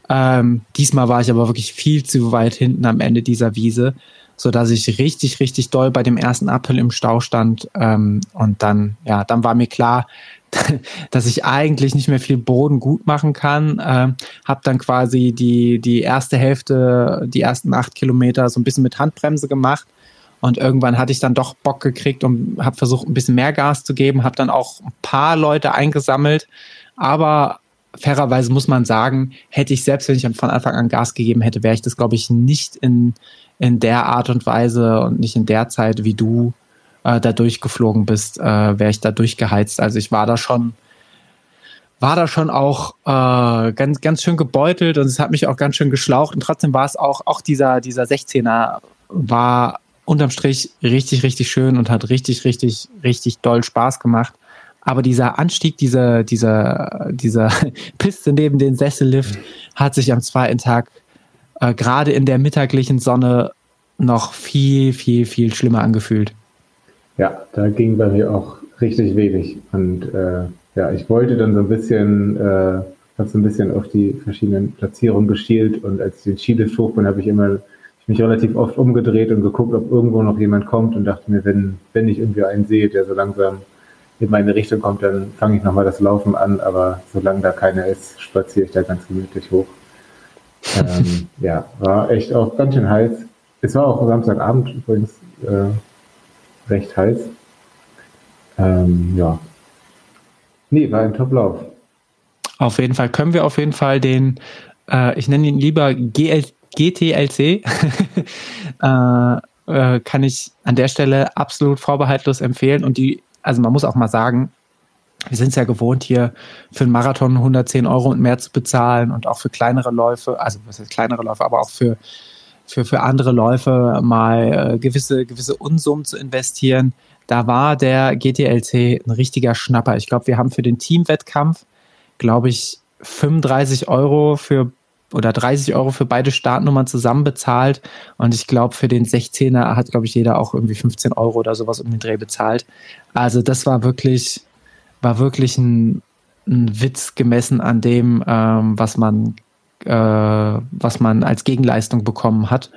Ähm, diesmal war ich aber wirklich viel zu weit hinten am Ende dieser Wiese, so dass ich richtig, richtig doll bei dem ersten Uphill im Stau stand. Ähm, und dann, ja, dann war mir klar, dass ich eigentlich nicht mehr viel Boden gut machen kann. Ähm, habe dann quasi die, die erste Hälfte, die ersten acht Kilometer so ein bisschen mit Handbremse gemacht. Und irgendwann hatte ich dann doch Bock gekriegt und habe versucht, ein bisschen mehr Gas zu geben, habe dann auch ein paar Leute eingesammelt. Aber fairerweise muss man sagen, hätte ich selbst, wenn ich von Anfang an Gas gegeben hätte, wäre ich das, glaube ich, nicht in, in der Art und Weise und nicht in der Zeit, wie du äh, da durchgeflogen bist, äh, wäre ich da durchgeheizt. Also ich war da schon, war da schon auch äh, ganz, ganz schön gebeutelt und es hat mich auch ganz schön geschlaucht. Und trotzdem war es auch, auch dieser, dieser 16er war unterm Strich richtig, richtig schön und hat richtig, richtig, richtig doll Spaß gemacht. Aber dieser Anstieg, dieser, dieser, dieser Piste neben den Sessellift hat sich am zweiten Tag äh, gerade in der mittaglichen Sonne noch viel, viel, viel schlimmer angefühlt. Ja, da ging bei mir auch richtig wenig. Und äh, ja, ich wollte dann so ein bisschen, äh, habe so ein bisschen auf die verschiedenen Platzierungen geschielt und als ich den Skilift hoch bin, habe ich immer ich mich relativ oft umgedreht und geguckt, ob irgendwo noch jemand kommt und dachte mir, wenn, wenn ich irgendwie einen sehe, der so langsam in meine Richtung kommt, dann fange ich nochmal das Laufen an, aber solange da keiner ist, spaziere ich da ganz gemütlich hoch. ähm, ja, war echt auch ganz schön heiß. Es war auch Samstagabend übrigens äh, recht heiß. Ähm, ja. Nee, war ein Top-Lauf. Auf jeden Fall können wir auf jeden Fall den, äh, ich nenne ihn lieber GL, GTLC, äh, äh, kann ich an der Stelle absolut vorbehaltlos empfehlen. Und die, also man muss auch mal sagen, wir sind es ja gewohnt, hier für einen Marathon 110 Euro und mehr zu bezahlen und auch für kleinere Läufe, also was heißt kleinere Läufe, aber auch für für, für andere Läufe mal äh, gewisse, gewisse Unsummen zu investieren. Da war der GTLC ein richtiger Schnapper. Ich glaube, wir haben für den Teamwettkampf, glaube ich, 35 Euro für oder 30 Euro für beide Startnummern zusammen bezahlt. Und ich glaube, für den 16er hat, glaube ich, jeder auch irgendwie 15 Euro oder sowas um den Dreh bezahlt. Also das war wirklich, war wirklich ein, ein Witz gemessen an dem, ähm, was man äh, was man als Gegenleistung bekommen hat.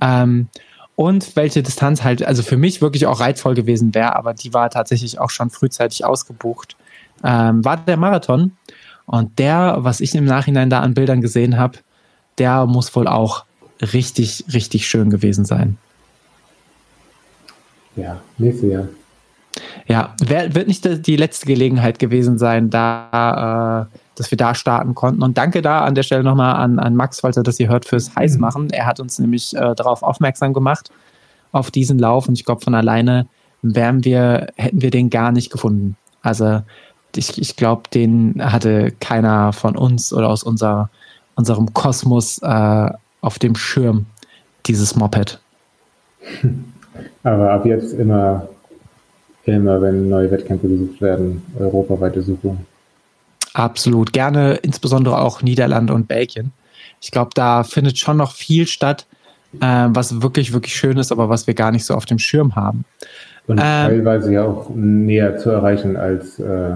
Ähm, und welche Distanz halt, also für mich wirklich auch reizvoll gewesen wäre, aber die war tatsächlich auch schon frühzeitig ausgebucht, ähm, war der Marathon. Und der, was ich im Nachhinein da an Bildern gesehen habe, der muss wohl auch richtig, richtig schön gewesen sein. Ja, nächstes Jahr. Ja, wird nicht die letzte Gelegenheit gewesen sein, da äh, dass wir da starten konnten. Und danke da an der Stelle nochmal an, an Max, falls er das hier hört, fürs Heißmachen. Mhm. Er hat uns nämlich äh, darauf aufmerksam gemacht, auf diesen Lauf. Und ich glaube, von alleine wären wir, hätten wir den gar nicht gefunden. Also ich, ich glaube, den hatte keiner von uns oder aus unser, unserem Kosmos äh, auf dem Schirm, dieses Moped. Aber ab jetzt immer, immer, wenn neue Wettkämpfe gesucht werden, europaweite Suche. Absolut. Gerne insbesondere auch Niederlande und Belgien. Ich glaube, da findet schon noch viel statt, äh, was wirklich, wirklich schön ist, aber was wir gar nicht so auf dem Schirm haben. Und ähm, teilweise ja auch näher zu erreichen als äh,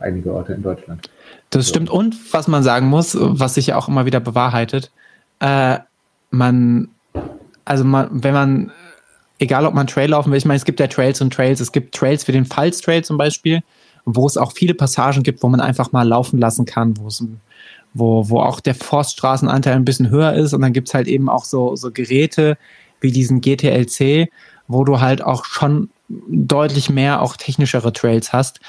einige Orte in Deutschland. Das so. stimmt. Und was man sagen muss, was sich ja auch immer wieder bewahrheitet, äh, man, also man, wenn man, egal ob man Trail laufen will, ich meine, es gibt ja Trails und Trails, es gibt Trails für den Pfalz Trail zum Beispiel, wo es auch viele Passagen gibt, wo man einfach mal laufen lassen kann, wo es wo, wo auch der Forststraßenanteil ein bisschen höher ist. Und dann gibt's halt eben auch so, so Geräte wie diesen GTLC, wo du halt auch schon deutlich mehr auch technischere Trails hast.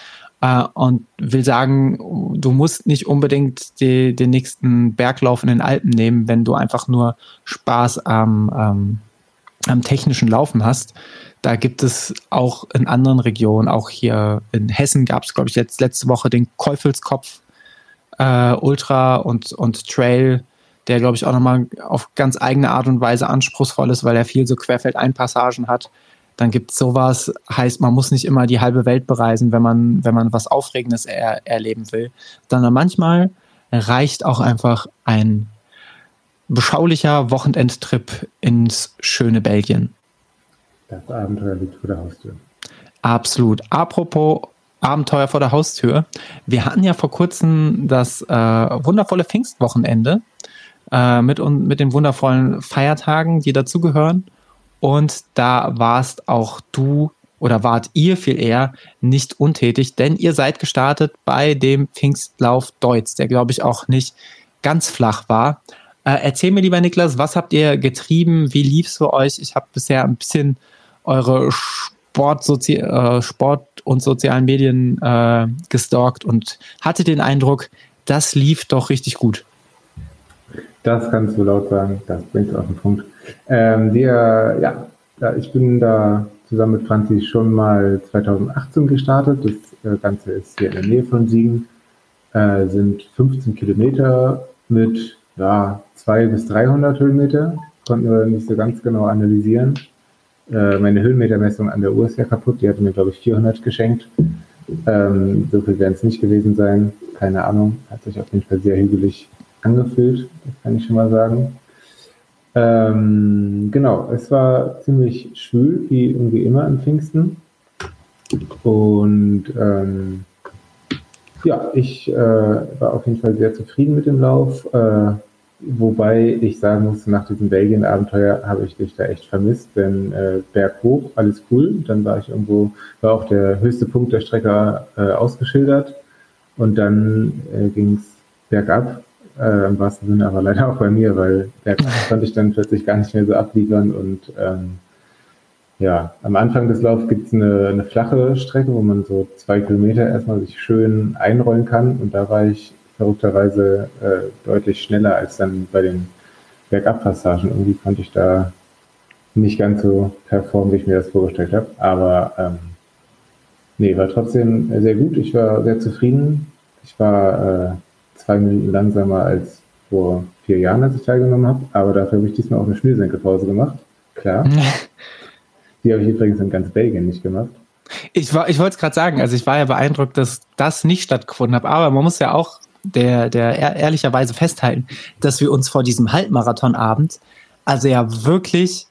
Äh, und will sagen, du musst nicht unbedingt die, den nächsten Berglauf in den Alpen nehmen, wenn du einfach nur Spaß am, ähm, am technischen Laufen hast. Da gibt es auch in anderen Regionen, auch hier in Hessen gab es, glaube ich, jetzt letzte Woche den Käufelskopf äh, Ultra und, und Trail, der, glaube ich, auch nochmal auf ganz eigene Art und Weise anspruchsvoll ist, weil er viel so Querfeldeinpassagen hat. Dann gibt es sowas, heißt, man muss nicht immer die halbe Welt bereisen, wenn man, wenn man was Aufregendes er, erleben will. Sondern manchmal reicht auch einfach ein beschaulicher Wochenendtrip ins schöne Belgien. Das Abenteuer liegt vor der Haustür. Absolut. Apropos Abenteuer vor der Haustür. Wir hatten ja vor kurzem das äh, wundervolle Pfingstwochenende äh, mit, mit den wundervollen Feiertagen, die dazugehören. Und da warst auch du oder wart ihr viel eher nicht untätig, denn ihr seid gestartet bei dem Pfingstlauf Deutz, der glaube ich auch nicht ganz flach war. Äh, erzähl mir lieber, Niklas, was habt ihr getrieben? Wie lief es für euch? Ich habe bisher ein bisschen eure Sport, Sozi äh, Sport und sozialen Medien äh, gestalkt und hatte den Eindruck, das lief doch richtig gut. Das kannst du laut sagen, das bringt auf den Punkt. Ähm, wir, ja, ich bin da zusammen mit Franzi schon mal 2018 gestartet. Das äh, Ganze ist hier in der Nähe von Siegen, äh, sind 15 Kilometer mit ja, 200 bis 300 Höhenmeter. Konnten wir nicht so ganz genau analysieren. Äh, meine Höhenmetermessung an der Uhr ist ja kaputt. Die hatte mir, glaube ich, 400 geschenkt. Ähm, so viel werden es nicht gewesen sein. Keine Ahnung. Hat sich auf jeden Fall sehr hügelig angefühlt. Das kann ich schon mal sagen. Ähm, genau, es war ziemlich schwül, wie irgendwie immer am Pfingsten. Und ähm, ja, ich äh, war auf jeden Fall sehr zufrieden mit dem Lauf. Äh, wobei ich sagen muss, nach diesem Belgien-Abenteuer habe ich dich da echt vermisst, denn äh, berghoch, alles cool. Dann war ich irgendwo, war auch der höchste Punkt der Strecke äh, ausgeschildert. Und dann äh, ging es bergab äh, im wahrsten Sinne, aber leider auch bei mir, weil da konnte ich dann plötzlich gar nicht mehr so abliefern und ähm, ja, am Anfang des Laufs gibt es eine, eine, flache Strecke, wo man so zwei Kilometer erstmal sich schön einrollen kann und da war ich verrückterweise äh, deutlich schneller als dann bei den Bergabpassagen. Irgendwie konnte ich da nicht ganz so performen, wie ich mir das vorgestellt habe, aber ähm, nee, war trotzdem sehr gut. Ich war sehr zufrieden. Ich war äh, zwei Minuten langsamer als vor vier Jahren, als ich teilgenommen habe. Aber dafür habe ich diesmal auch eine Schnürsenkelpause gemacht. Klar. Die habe ich übrigens in ganz Belgien nicht gemacht. Ich, war, ich wollte es gerade sagen, also ich war ja beeindruckt, dass das nicht stattgefunden hat. Aber man muss ja auch der, der ehrlicherweise festhalten, dass wir uns vor diesem Halbmarathonabend also ja wirklich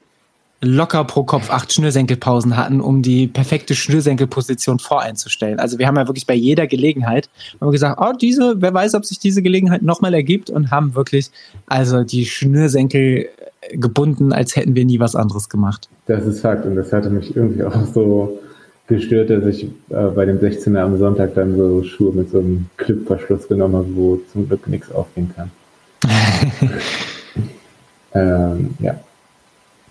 locker pro Kopf acht Schnürsenkelpausen hatten, um die perfekte Schnürsenkelposition voreinzustellen. Also wir haben ja wirklich bei jeder Gelegenheit haben gesagt, oh, diese, wer weiß, ob sich diese Gelegenheit nochmal ergibt und haben wirklich also die Schnürsenkel gebunden, als hätten wir nie was anderes gemacht. Das ist Fakt und das hatte mich irgendwie auch so gestört, dass ich äh, bei dem 16er am Sonntag dann so Schuhe mit so einem Clipverschluss genommen habe, wo zum Glück nichts aufgehen kann. ähm, ja,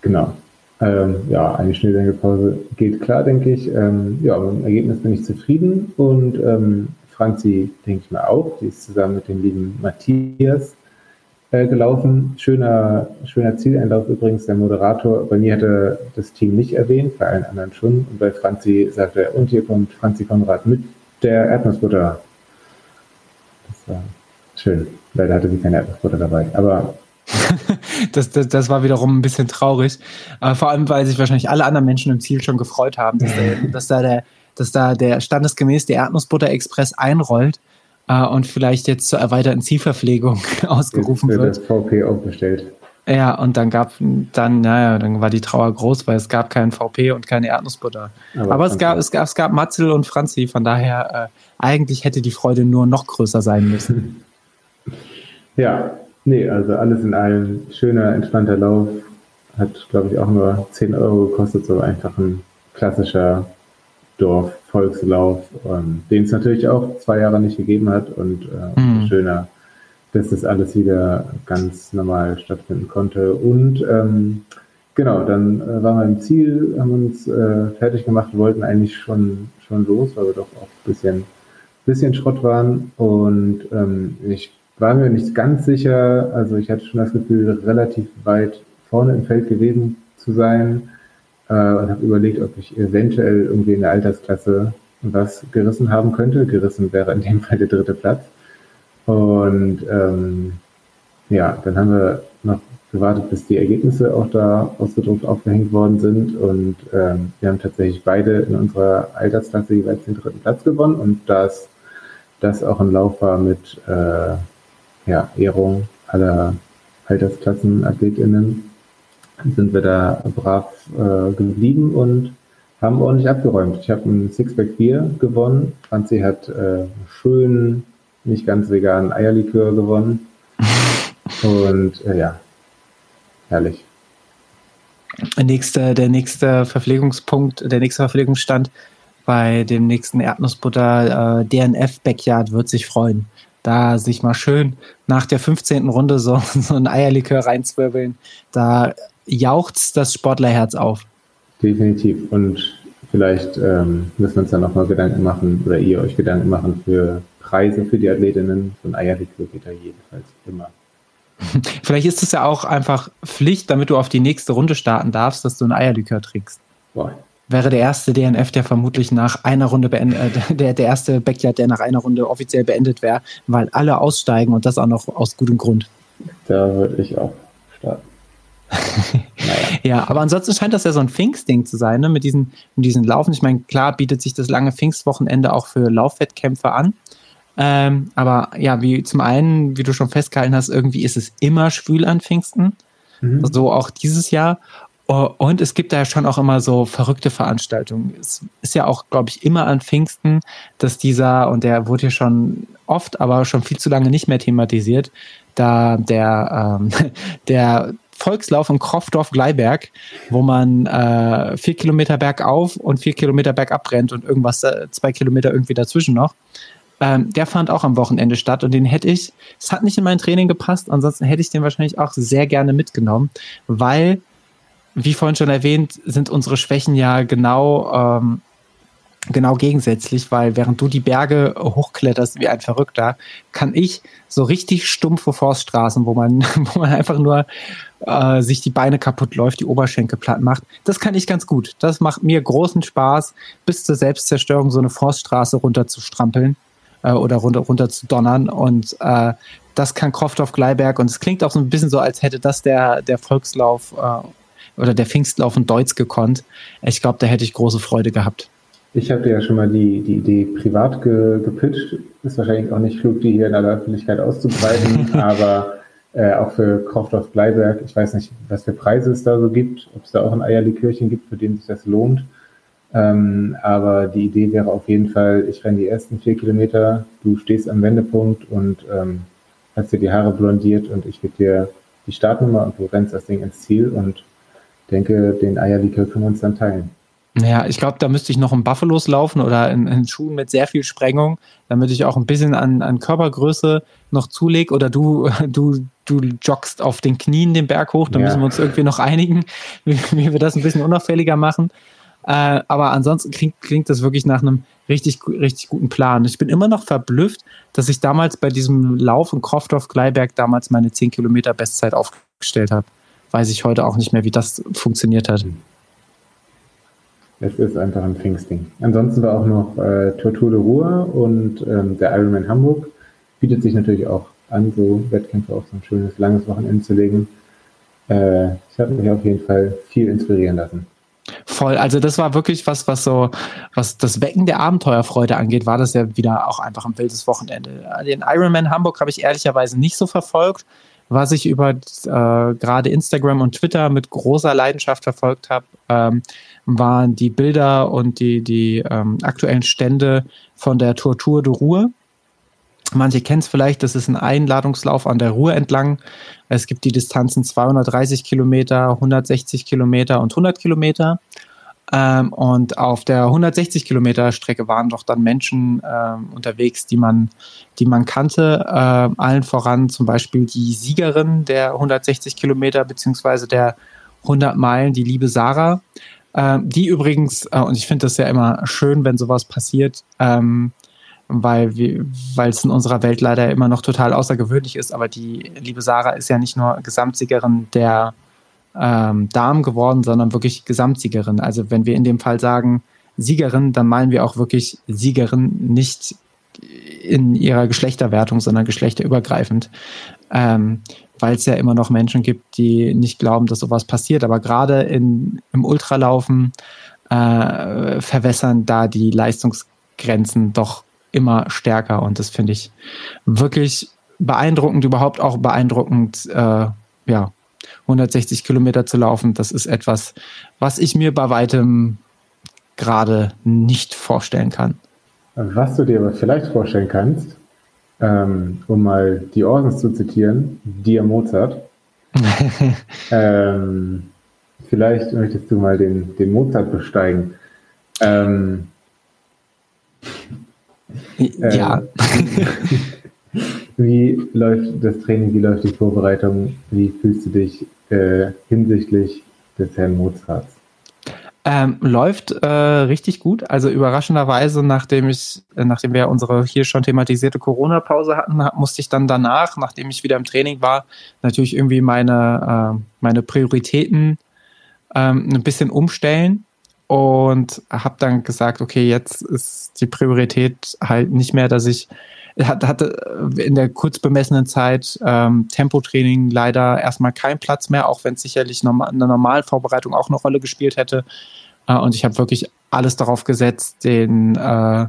genau. Ähm, ja, eine Schnürsenkelpause geht klar, denke ich. Ähm, ja, mit dem Ergebnis bin ich zufrieden und ähm, Franzi, denke ich mal auch. Die ist zusammen mit dem lieben Matthias gelaufen. Schöner, schöner Zieleinlauf übrigens. Der Moderator, bei mir hatte das Team nicht erwähnt, bei allen anderen schon. Und bei Franzi sagte er, und hier kommt Franzi Konrad mit der Erdnussbutter. Das war schön. Leider hatte sie keine Erdnussbutter dabei. Aber das, das, das war wiederum ein bisschen traurig. Aber vor allem, weil sich wahrscheinlich alle anderen Menschen im Ziel schon gefreut haben, dass, der, dass, da, der, dass da der standesgemäß der Erdnussbutter Express einrollt äh, und vielleicht jetzt zur erweiterten Zielverpflegung ausgerufen wird. das VP auch bestellt. Ja, und dann gab dann, naja, dann war die Trauer groß, weil es gab keinen VP und keine Erdnussbutter. Aber, Aber es, gab, es, gab, es gab Matzel und Franzi, von daher äh, eigentlich hätte die Freude nur noch größer sein müssen. Ja, Nee, also alles in allem schöner, entspannter Lauf. Hat, glaube ich, auch nur 10 Euro gekostet, so einfach ein klassischer Dorf-Volkslauf, ähm, den es natürlich auch zwei Jahre nicht gegeben hat und äh, mhm. schöner, dass das alles wieder ganz normal stattfinden konnte. Und ähm, genau, dann äh, waren wir im Ziel, haben uns äh, fertig gemacht, wollten eigentlich schon, schon los, weil wir doch auch ein bisschen, bisschen Schrott waren. Und ähm, ich war mir nicht ganz sicher. Also ich hatte schon das Gefühl, relativ weit vorne im Feld gewesen zu sein äh, und habe überlegt, ob ich eventuell irgendwie in der Altersklasse was gerissen haben könnte. Gerissen wäre in dem Fall der dritte Platz. Und ähm, ja, dann haben wir noch gewartet, bis die Ergebnisse auch da ausgedruckt aufgehängt worden sind. Und ähm, wir haben tatsächlich beide in unserer Altersklasse jeweils den dritten Platz gewonnen. Und da das auch ein Lauf war mit äh, ja, Ehrung aller AltersklassenathletInnen sind wir da brav äh, geblieben und haben ordentlich abgeräumt. Ich habe ein Sixpack Bier gewonnen. Franzi hat äh, schön, nicht ganz veganen Eierlikör gewonnen. Und äh, ja, herrlich. Nächste, der nächste Verpflegungspunkt, der nächste Verpflegungsstand bei dem nächsten Erdnussbutter äh, DNF Backyard wird sich freuen. Da sich mal schön nach der 15. Runde so, so ein Eierlikör reinzwirbeln, da jaucht das Sportlerherz auf. Definitiv. Und vielleicht ähm, müssen wir uns dann nochmal Gedanken machen oder ihr euch Gedanken machen für Preise für die Athletinnen. So ein Eierlikör geht da jedenfalls immer. Vielleicht ist es ja auch einfach Pflicht, damit du auf die nächste Runde starten darfst, dass du ein Eierlikör trinkst. Boah. Wäre der erste DNF, der vermutlich nach einer Runde beendet, äh, der, der erste Backyard, der nach einer Runde offiziell beendet wäre, weil alle aussteigen und das auch noch aus gutem Grund. Da würde ich auch starten. Naja. Ja, aber ansonsten scheint das ja so ein Pfingstding zu sein, ne? mit, diesen, mit diesen Laufen. Ich meine, klar bietet sich das lange Pfingstwochenende auch für Laufwettkämpfe an. Ähm, aber ja, wie zum einen, wie du schon festgehalten hast, irgendwie ist es immer schwül an Pfingsten. Mhm. So auch dieses Jahr. Und es gibt da ja schon auch immer so verrückte Veranstaltungen. Es ist ja auch, glaube ich, immer an Pfingsten, dass dieser, und der wurde ja schon oft, aber schon viel zu lange nicht mehr thematisiert, da der, ähm, der Volkslauf in Kroffdorf-Gleiberg, wo man äh, vier Kilometer bergauf und vier Kilometer bergab rennt und irgendwas, äh, zwei Kilometer irgendwie dazwischen noch. Ähm, der fand auch am Wochenende statt und den hätte ich, es hat nicht in mein Training gepasst, ansonsten hätte ich den wahrscheinlich auch sehr gerne mitgenommen, weil, wie vorhin schon erwähnt, sind unsere Schwächen ja genau, ähm, genau gegensätzlich, weil während du die Berge hochkletterst wie ein Verrückter, kann ich so richtig stumpfe Forststraßen, wo man, wo man einfach nur äh, sich die Beine kaputt läuft, die Oberschenkel platt macht. Das kann ich ganz gut. Das macht mir großen Spaß, bis zur Selbstzerstörung so eine Forststraße runter zu strampeln äh, oder runter, runter zu donnern. Und äh, das kann Krofthoff Gleiberg. Und es klingt auch so ein bisschen so, als hätte das der, der Volkslauf äh, oder der Pfingstlauf in Deutsch gekonnt. Ich glaube, da hätte ich große Freude gehabt. Ich habe dir ja schon mal die, die Idee privat ge, gepitcht. Ist wahrscheinlich auch nicht klug, die hier in aller Öffentlichkeit auszubreiten, aber äh, auch für Krofthoff Gleiberg. Ich weiß nicht, was für Preise es da so gibt, ob es da auch ein Eierlikörchen gibt, für den sich das lohnt. Ähm, aber die Idee wäre auf jeden Fall, ich renne die ersten vier Kilometer, du stehst am Wendepunkt und ähm, hast dir die Haare blondiert und ich gebe dir die Startnummer und du rennst das Ding ins Ziel und denke, den Eierlikör können wir uns dann teilen. Ja, ich glaube, da müsste ich noch in Buffalos laufen oder in, in, Schuhen mit sehr viel Sprengung, damit ich auch ein bisschen an, an Körpergröße noch zulege. Oder du, du, du joggst auf den Knien den Berg hoch, da ja. müssen wir uns irgendwie noch einigen, wie, wie wir das ein bisschen unauffälliger machen. Äh, aber ansonsten klingt, klingt das wirklich nach einem richtig, richtig guten Plan. Ich bin immer noch verblüfft, dass ich damals bei diesem Lauf in Kroffdorf-Gleiberg damals meine 10 Kilometer Bestzeit aufgestellt habe. Weiß ich heute auch nicht mehr, wie das funktioniert hat. Es ist einfach ein Pfingstding. Ansonsten war auch noch äh, Tortur de Ruhr und ähm, der Ironman Hamburg. Bietet sich natürlich auch an, so Wettkämpfe auf so ein schönes, langes Wochenende zu legen. Äh, ich habe mich auf jeden Fall viel inspirieren lassen. Voll, also das war wirklich was, was so, was das Wecken der Abenteuerfreude angeht, war das ja wieder auch einfach ein wildes Wochenende. Den Ironman Hamburg habe ich ehrlicherweise nicht so verfolgt. Was ich über äh, gerade Instagram und Twitter mit großer Leidenschaft verfolgt habe, ähm, waren die Bilder und die, die ähm, aktuellen Stände von der Tortur de Ruhr. Manche kennen es vielleicht, das ist ein Einladungslauf an der Ruhr entlang. Es gibt die Distanzen 230 Kilometer, 160 Kilometer und 100 Kilometer. Ähm, und auf der 160 Kilometer Strecke waren doch dann Menschen ähm, unterwegs, die man, die man kannte. Äh, allen voran zum Beispiel die Siegerin der 160 Kilometer beziehungsweise der 100 Meilen, die liebe Sarah. Äh, die übrigens, äh, und ich finde das ja immer schön, wenn sowas passiert, ähm, weil weil es in unserer Welt leider immer noch total außergewöhnlich ist. Aber die liebe Sarah ist ja nicht nur Gesamtsiegerin der ähm, Damen geworden, sondern wirklich Gesamtsiegerin. Also wenn wir in dem Fall sagen Siegerin, dann meinen wir auch wirklich Siegerin, nicht in ihrer Geschlechterwertung, sondern geschlechterübergreifend. Ähm, weil es ja immer noch Menschen gibt, die nicht glauben, dass sowas passiert. Aber gerade im Ultralaufen äh, verwässern da die Leistungsgrenzen doch immer stärker und das finde ich wirklich beeindruckend, überhaupt auch beeindruckend, äh, ja, 160 Kilometer zu laufen, das ist etwas, was ich mir bei weitem gerade nicht vorstellen kann. Was du dir aber vielleicht vorstellen kannst, ähm, um mal die Orsons zu zitieren, dir Mozart. ähm, vielleicht möchtest du mal den, den Mozart besteigen. Ähm, ja. Wie läuft das Training, wie läuft die Vorbereitung, wie fühlst du dich äh, hinsichtlich des Herrn Mozarts? Ähm, läuft äh, richtig gut. Also überraschenderweise, nachdem ich, äh, nachdem wir unsere hier schon thematisierte Corona-Pause hatten, musste ich dann danach, nachdem ich wieder im Training war, natürlich irgendwie meine, äh, meine Prioritäten ähm, ein bisschen umstellen und habe dann gesagt, okay, jetzt ist die Priorität halt nicht mehr, dass ich hatte in der kurz bemessenen Zeit ähm, Tempotraining leider erstmal keinen Platz mehr, auch wenn es sicherlich normal, eine Normalvorbereitung auch eine Rolle gespielt hätte. Äh, und ich habe wirklich alles darauf gesetzt, den äh,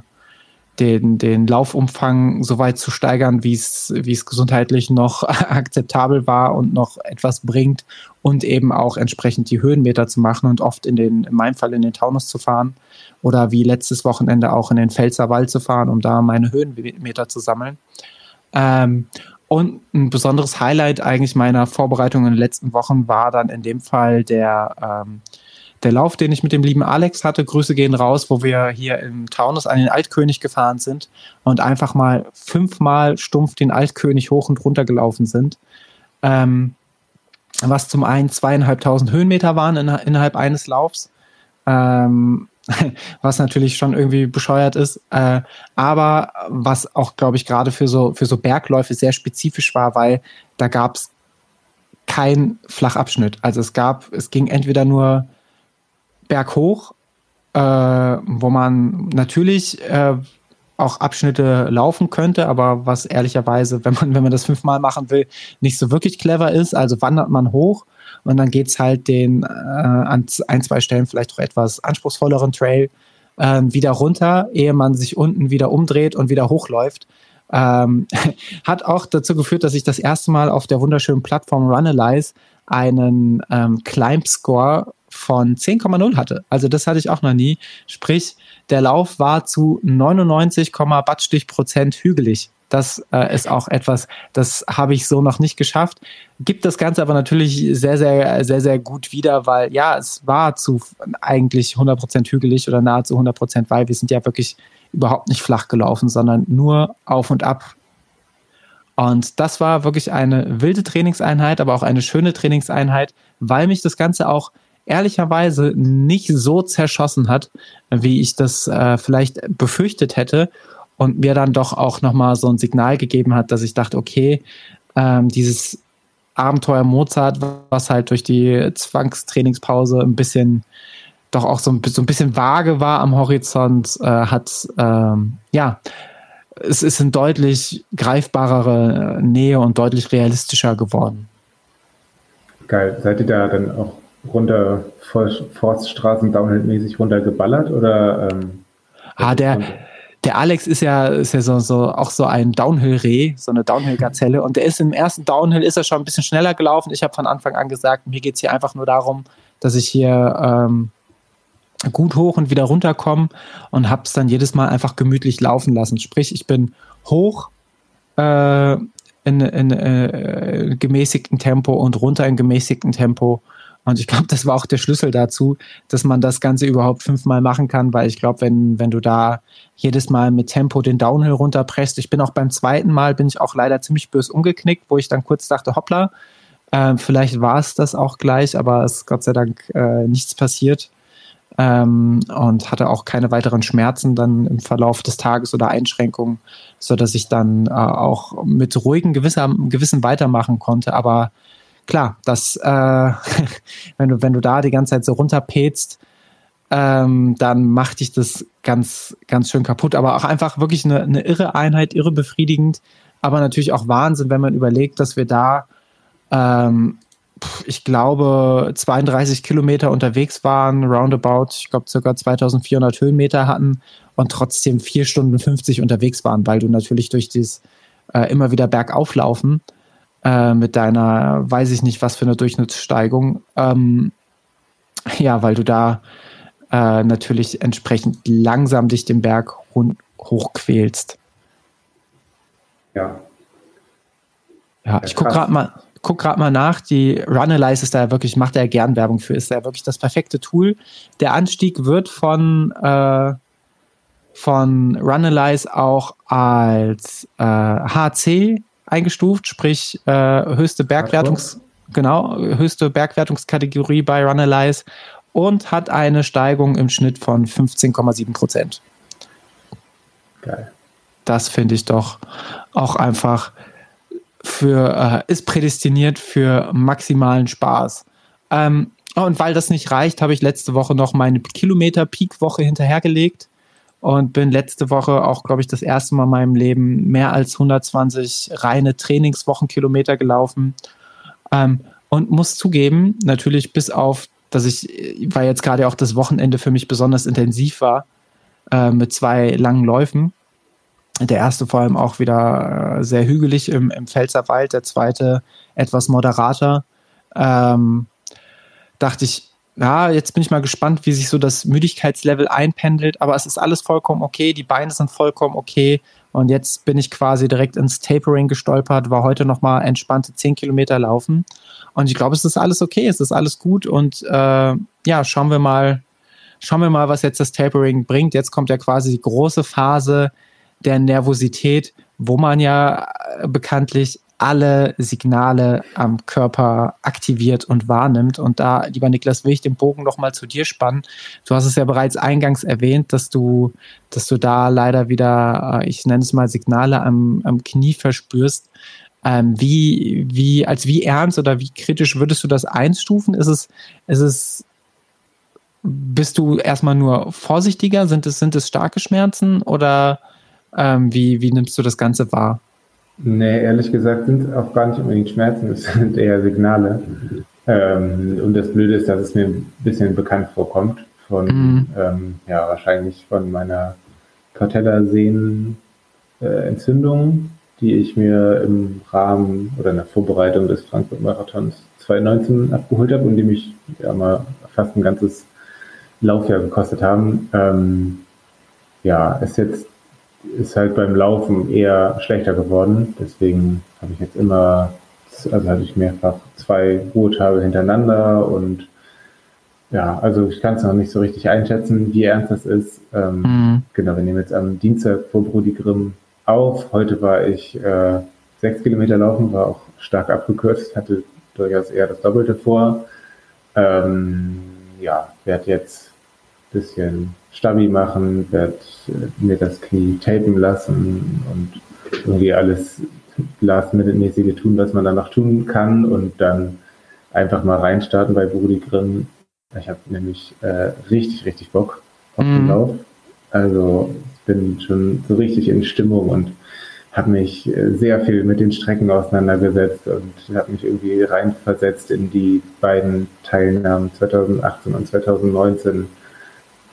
den, den Laufumfang so weit zu steigern, wie es, gesundheitlich noch akzeptabel war und noch etwas bringt und eben auch entsprechend die Höhenmeter zu machen und oft in den, in meinem Fall in den Taunus zu fahren oder wie letztes Wochenende auch in den Pfälzer Wald zu fahren, um da meine Höhenmeter zu sammeln. Ähm, und ein besonderes Highlight eigentlich meiner Vorbereitung in den letzten Wochen war dann in dem Fall der, ähm, der Lauf, den ich mit dem lieben Alex hatte, Grüße gehen raus, wo wir hier im Taunus an den Altkönig gefahren sind und einfach mal fünfmal stumpf den Altkönig hoch und runter gelaufen sind. Ähm, was zum einen zweieinhalbtausend Höhenmeter waren in, innerhalb eines Laufs. Ähm, was natürlich schon irgendwie bescheuert ist, äh, aber was auch, glaube ich, gerade für so, für so Bergläufe sehr spezifisch war, weil da gab es kein Flachabschnitt. Also es gab, es ging entweder nur berghoch, äh, wo man natürlich äh, auch Abschnitte laufen könnte, aber was ehrlicherweise, wenn man, wenn man das fünfmal machen will, nicht so wirklich clever ist. Also wandert man hoch und dann geht es halt den äh, an ein, zwei Stellen vielleicht auch etwas anspruchsvolleren Trail äh, wieder runter, ehe man sich unten wieder umdreht und wieder hochläuft. Ähm, hat auch dazu geführt, dass ich das erste Mal auf der wunderschönen Plattform Runalyze einen ähm, Climb-Score von 10,0 hatte. Also das hatte ich auch noch nie. Sprich, der Lauf war zu 99, Battstich Prozent hügelig. Das äh, ist auch etwas, das habe ich so noch nicht geschafft. Gibt das Ganze aber natürlich sehr, sehr, sehr, sehr gut wieder, weil ja, es war zu eigentlich 100 Prozent hügelig oder nahezu 100%, Prozent, weil wir sind ja wirklich überhaupt nicht flach gelaufen, sondern nur auf und ab. Und das war wirklich eine wilde Trainingseinheit, aber auch eine schöne Trainingseinheit, weil mich das Ganze auch ehrlicherweise nicht so zerschossen hat, wie ich das äh, vielleicht befürchtet hätte und mir dann doch auch nochmal so ein Signal gegeben hat, dass ich dachte, okay, ähm, dieses Abenteuer Mozart, was halt durch die Zwangstrainingspause ein bisschen doch auch so ein, so ein bisschen vage war am Horizont, äh, hat ähm, ja es ist in deutlich greifbarere Nähe und deutlich realistischer geworden. Geil. Seid ihr da dann auch runter Forststraßen downhill-mäßig runtergeballert oder? Ähm, ah, der, der Alex ist ja, ist ja so, so auch so ein Downhill-Reh, so eine Downhill-Gazelle. Und der ist im ersten Downhill ist er schon ein bisschen schneller gelaufen. Ich habe von Anfang an gesagt, mir geht es hier einfach nur darum, dass ich hier ähm, gut hoch und wieder runterkomme und habe es dann jedes Mal einfach gemütlich laufen lassen. Sprich, ich bin hoch äh, in, in äh, gemäßigtem Tempo und runter in gemäßigtem Tempo und ich glaube, das war auch der Schlüssel dazu, dass man das Ganze überhaupt fünfmal machen kann, weil ich glaube, wenn, wenn du da jedes Mal mit Tempo den Downhill runterpresst, ich bin auch beim zweiten Mal, bin ich auch leider ziemlich bös umgeknickt, wo ich dann kurz dachte, hoppla, äh, vielleicht war es das auch gleich, aber es ist Gott sei Dank äh, nichts passiert. Ähm, und hatte auch keine weiteren Schmerzen dann im Verlauf des Tages oder Einschränkungen, so dass ich dann äh, auch mit ruhigem Gewissen weitermachen konnte. Aber klar, das, äh, wenn du, wenn du da die ganze Zeit so runterpätst, ähm, dann macht dich das ganz, ganz schön kaputt. Aber auch einfach wirklich eine, eine irre Einheit, irre befriedigend, aber natürlich auch Wahnsinn, wenn man überlegt, dass wir da, ähm, ich glaube, 32 Kilometer unterwegs waren, roundabout, ich glaube, circa 2400 Höhenmeter hatten und trotzdem vier Stunden 50 unterwegs waren, weil du natürlich durch dieses äh, immer wieder bergauf laufen äh, mit deiner, weiß ich nicht, was für eine Durchschnittssteigung. Ähm, ja, weil du da äh, natürlich entsprechend langsam dich den Berg hochquälst. Ja. Ja, ich gucke gerade mal, guck gerade mal nach. Die Runalyze ist da ja wirklich, macht er gern Werbung für, ist da wirklich das perfekte Tool. Der Anstieg wird von, äh, von Runalyze auch als äh, HC eingestuft, sprich äh, höchste Bergwertungs, genau, höchste Bergwertungskategorie bei Runalyze und hat eine Steigung im Schnitt von 15,7 Prozent. Geil. Das finde ich doch auch einfach für, äh, ist prädestiniert für maximalen Spaß. Ähm, und weil das nicht reicht, habe ich letzte Woche noch meine Kilometer-Peak-Woche hinterhergelegt und bin letzte Woche auch, glaube ich, das erste Mal in meinem Leben mehr als 120 reine Trainingswochenkilometer gelaufen. Ähm, und muss zugeben, natürlich bis auf, dass ich, weil jetzt gerade auch das Wochenende für mich besonders intensiv war, äh, mit zwei langen Läufen, der erste vor allem auch wieder äh, sehr hügelig im, im Pfälzerwald, der zweite etwas moderater. Ähm, dachte ich, ja, jetzt bin ich mal gespannt, wie sich so das Müdigkeitslevel einpendelt, aber es ist alles vollkommen okay, die Beine sind vollkommen okay und jetzt bin ich quasi direkt ins Tapering gestolpert, war heute nochmal entspannte 10 Kilometer laufen und ich glaube, es ist alles okay, es ist alles gut und äh, ja, schauen wir mal, schauen wir mal, was jetzt das Tapering bringt. Jetzt kommt ja quasi die große Phase, der Nervosität, wo man ja äh, bekanntlich alle Signale am Körper aktiviert und wahrnimmt. Und da, lieber Niklas, will ich den Bogen nochmal zu dir spannen. Du hast es ja bereits eingangs erwähnt, dass du, dass du da leider wieder, äh, ich nenne es mal Signale am, am Knie verspürst. Ähm, wie, wie, als wie ernst oder wie kritisch würdest du das einstufen? Ist es, ist es, bist du erstmal nur vorsichtiger? Sind es, sind es starke Schmerzen oder ähm, wie, wie nimmst du das Ganze wahr? Nee, ehrlich gesagt sind es auch gar nicht unbedingt Schmerzen, es sind eher Signale. Ähm, und das Blöde ist, dass es mir ein bisschen bekannt vorkommt von, mhm. ähm, ja, wahrscheinlich von meiner Patellasehnenentzündung, die ich mir im Rahmen oder in der Vorbereitung des Frankfurt-Marathons 2019 abgeholt habe und die mich ja mal fast ein ganzes Laufjahr gekostet haben. Ähm, ja, ist jetzt ist halt beim Laufen eher schlechter geworden. Deswegen habe ich jetzt immer, also hatte ich mehrfach zwei Ruhetage hintereinander und ja, also ich kann es noch nicht so richtig einschätzen, wie ernst das ist. Ähm, mhm. Genau, wir nehmen jetzt am Dienstag vor Brudi Grimm auf. Heute war ich äh, sechs Kilometer laufen, war auch stark abgekürzt, hatte durchaus eher das Doppelte vor. Ähm, ja, werde jetzt ein bisschen Stabi machen, werde äh, mir das Knie tapen lassen und irgendwie alles Last-Minute-mäßige tun, was man danach tun kann und dann einfach mal reinstarten bei Brudi Grimm. Ich habe nämlich äh, richtig, richtig Bock auf den mhm. Lauf. Also ich bin schon so richtig in Stimmung und habe mich äh, sehr viel mit den Strecken auseinandergesetzt und habe mich irgendwie reinversetzt in die beiden Teilnahmen 2018 und 2019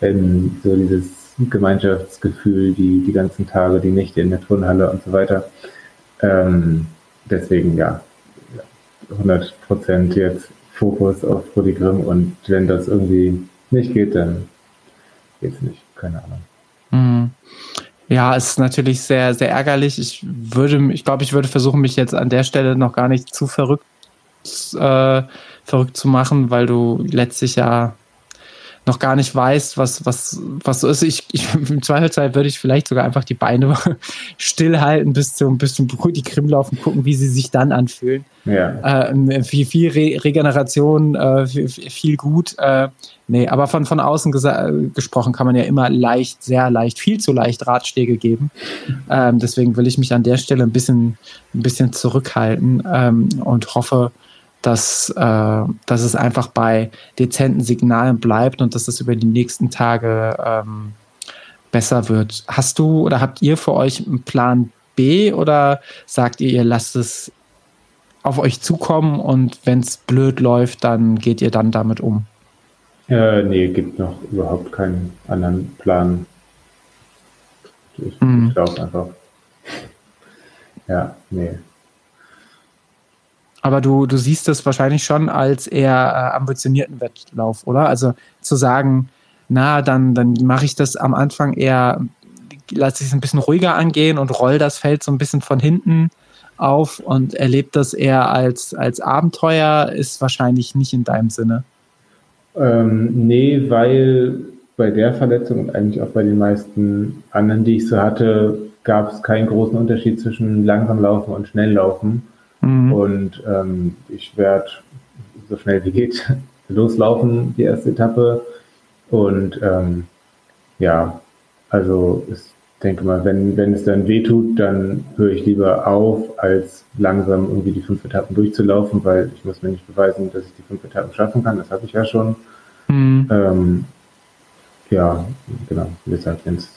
in so dieses Gemeinschaftsgefühl, die, die ganzen Tage, die Nächte in der Turnhalle und so weiter. Ähm, deswegen ja, 100 Prozent jetzt Fokus auf Rudi Grimm und wenn das irgendwie nicht geht, dann geht's nicht. Keine Ahnung. Mhm. Ja, es ist natürlich sehr, sehr ärgerlich. Ich würde, ich glaube, ich würde versuchen, mich jetzt an der Stelle noch gar nicht zu verrückt, äh, verrückt zu machen, weil du letztlich ja noch gar nicht weißt, was, was, was so ist. Ich, ich, Im Zweifelsfall würde ich vielleicht sogar einfach die Beine stillhalten bis zum, bis zum Brudi Krim laufen, gucken, wie sie sich dann anfühlen. Ja. Äh, viel, viel Re Regeneration, äh, viel, viel, gut. Äh, nee, aber von, von außen gesprochen kann man ja immer leicht, sehr leicht, viel zu leicht Ratschläge geben. Ähm, deswegen will ich mich an der Stelle ein bisschen, ein bisschen zurückhalten ähm, und hoffe, dass, äh, dass es einfach bei dezenten Signalen bleibt und dass es über die nächsten Tage ähm, besser wird. Hast du oder habt ihr für euch einen Plan B oder sagt ihr, ihr lasst es auf euch zukommen und wenn es blöd läuft, dann geht ihr dann damit um? Äh, nee, gibt noch überhaupt keinen anderen Plan. Ich, ich glaube einfach. Ja, nee. Aber du, du siehst es wahrscheinlich schon als eher äh, ambitionierten Wettlauf, oder? Also zu sagen, na, dann, dann mache ich das am Anfang eher, lasse ich es ein bisschen ruhiger angehen und roll das Feld so ein bisschen von hinten auf und erlebt das eher als, als Abenteuer, ist wahrscheinlich nicht in deinem Sinne. Ähm, nee, weil bei der Verletzung und eigentlich auch bei den meisten anderen, die ich so hatte, gab es keinen großen Unterschied zwischen langsam laufen und schnell laufen. Mhm. Und ähm, ich werde so schnell wie geht loslaufen, die erste Etappe. Und ähm, ja, also ich denke mal, wenn, wenn es dann weh tut, dann höre ich lieber auf, als langsam irgendwie die fünf Etappen durchzulaufen, weil ich muss mir nicht beweisen, dass ich die fünf Etappen schaffen kann. Das habe ich ja schon. Mhm. Ähm, ja, genau. Deshalb, wenn es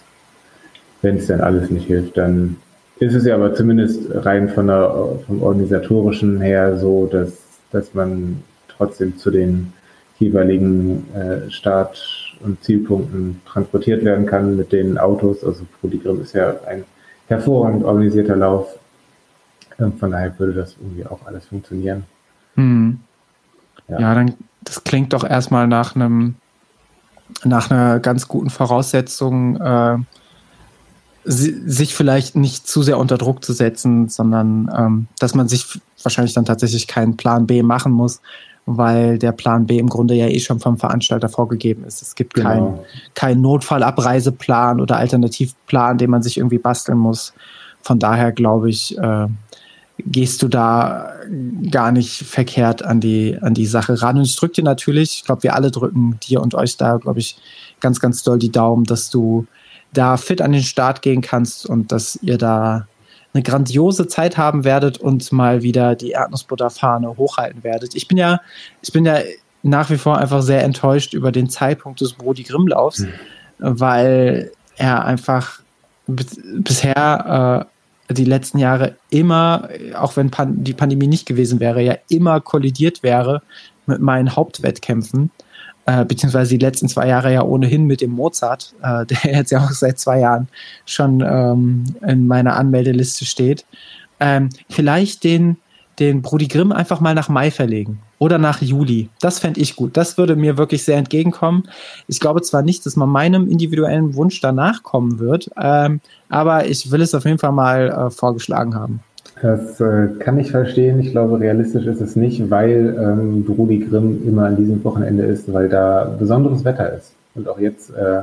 wenn es dann alles nicht hilft, dann ist es ja aber zumindest rein von der, vom organisatorischen her so, dass, dass man trotzdem zu den jeweiligen äh, Start- und Zielpunkten transportiert werden kann mit den Autos. Also Prodigrim ist ja ein hervorragend organisierter Lauf. Ähm, von daher würde das irgendwie auch alles funktionieren. Hm. Ja. ja, dann das klingt doch erstmal nach einem nach einer ganz guten Voraussetzung, äh, sich vielleicht nicht zu sehr unter Druck zu setzen, sondern ähm, dass man sich wahrscheinlich dann tatsächlich keinen Plan B machen muss, weil der Plan B im Grunde ja eh schon vom Veranstalter vorgegeben ist. Es gibt genau. keinen kein Notfallabreiseplan oder Alternativplan, den man sich irgendwie basteln muss. Von daher glaube ich, äh, gehst du da gar nicht verkehrt an die, an die Sache ran. Und ich drücke dir natürlich, ich glaube, wir alle drücken dir und euch da, glaube ich, ganz, ganz doll die Daumen, dass du da fit an den Start gehen kannst und dass ihr da eine grandiose Zeit haben werdet und mal wieder die Erdnussbutterfahne hochhalten werdet. Ich bin ja, ich bin ja nach wie vor einfach sehr enttäuscht über den Zeitpunkt des Brody Grimmlaufs, mhm. weil er einfach bisher äh, die letzten Jahre immer, auch wenn Pan die Pandemie nicht gewesen wäre, ja immer kollidiert wäre mit meinen Hauptwettkämpfen äh, beziehungsweise die letzten zwei Jahre ja ohnehin mit dem Mozart, äh, der jetzt ja auch seit zwei Jahren schon ähm, in meiner Anmeldeliste steht, ähm, vielleicht den, den Brudi Grimm einfach mal nach Mai verlegen oder nach Juli. Das fände ich gut. Das würde mir wirklich sehr entgegenkommen. Ich glaube zwar nicht, dass man meinem individuellen Wunsch danach kommen wird, ähm, aber ich will es auf jeden Fall mal äh, vorgeschlagen haben. Das äh, kann ich verstehen. Ich glaube, realistisch ist es nicht, weil ähm, Brudi Grimm immer an diesem Wochenende ist, weil da besonderes Wetter ist. Und auch jetzt äh,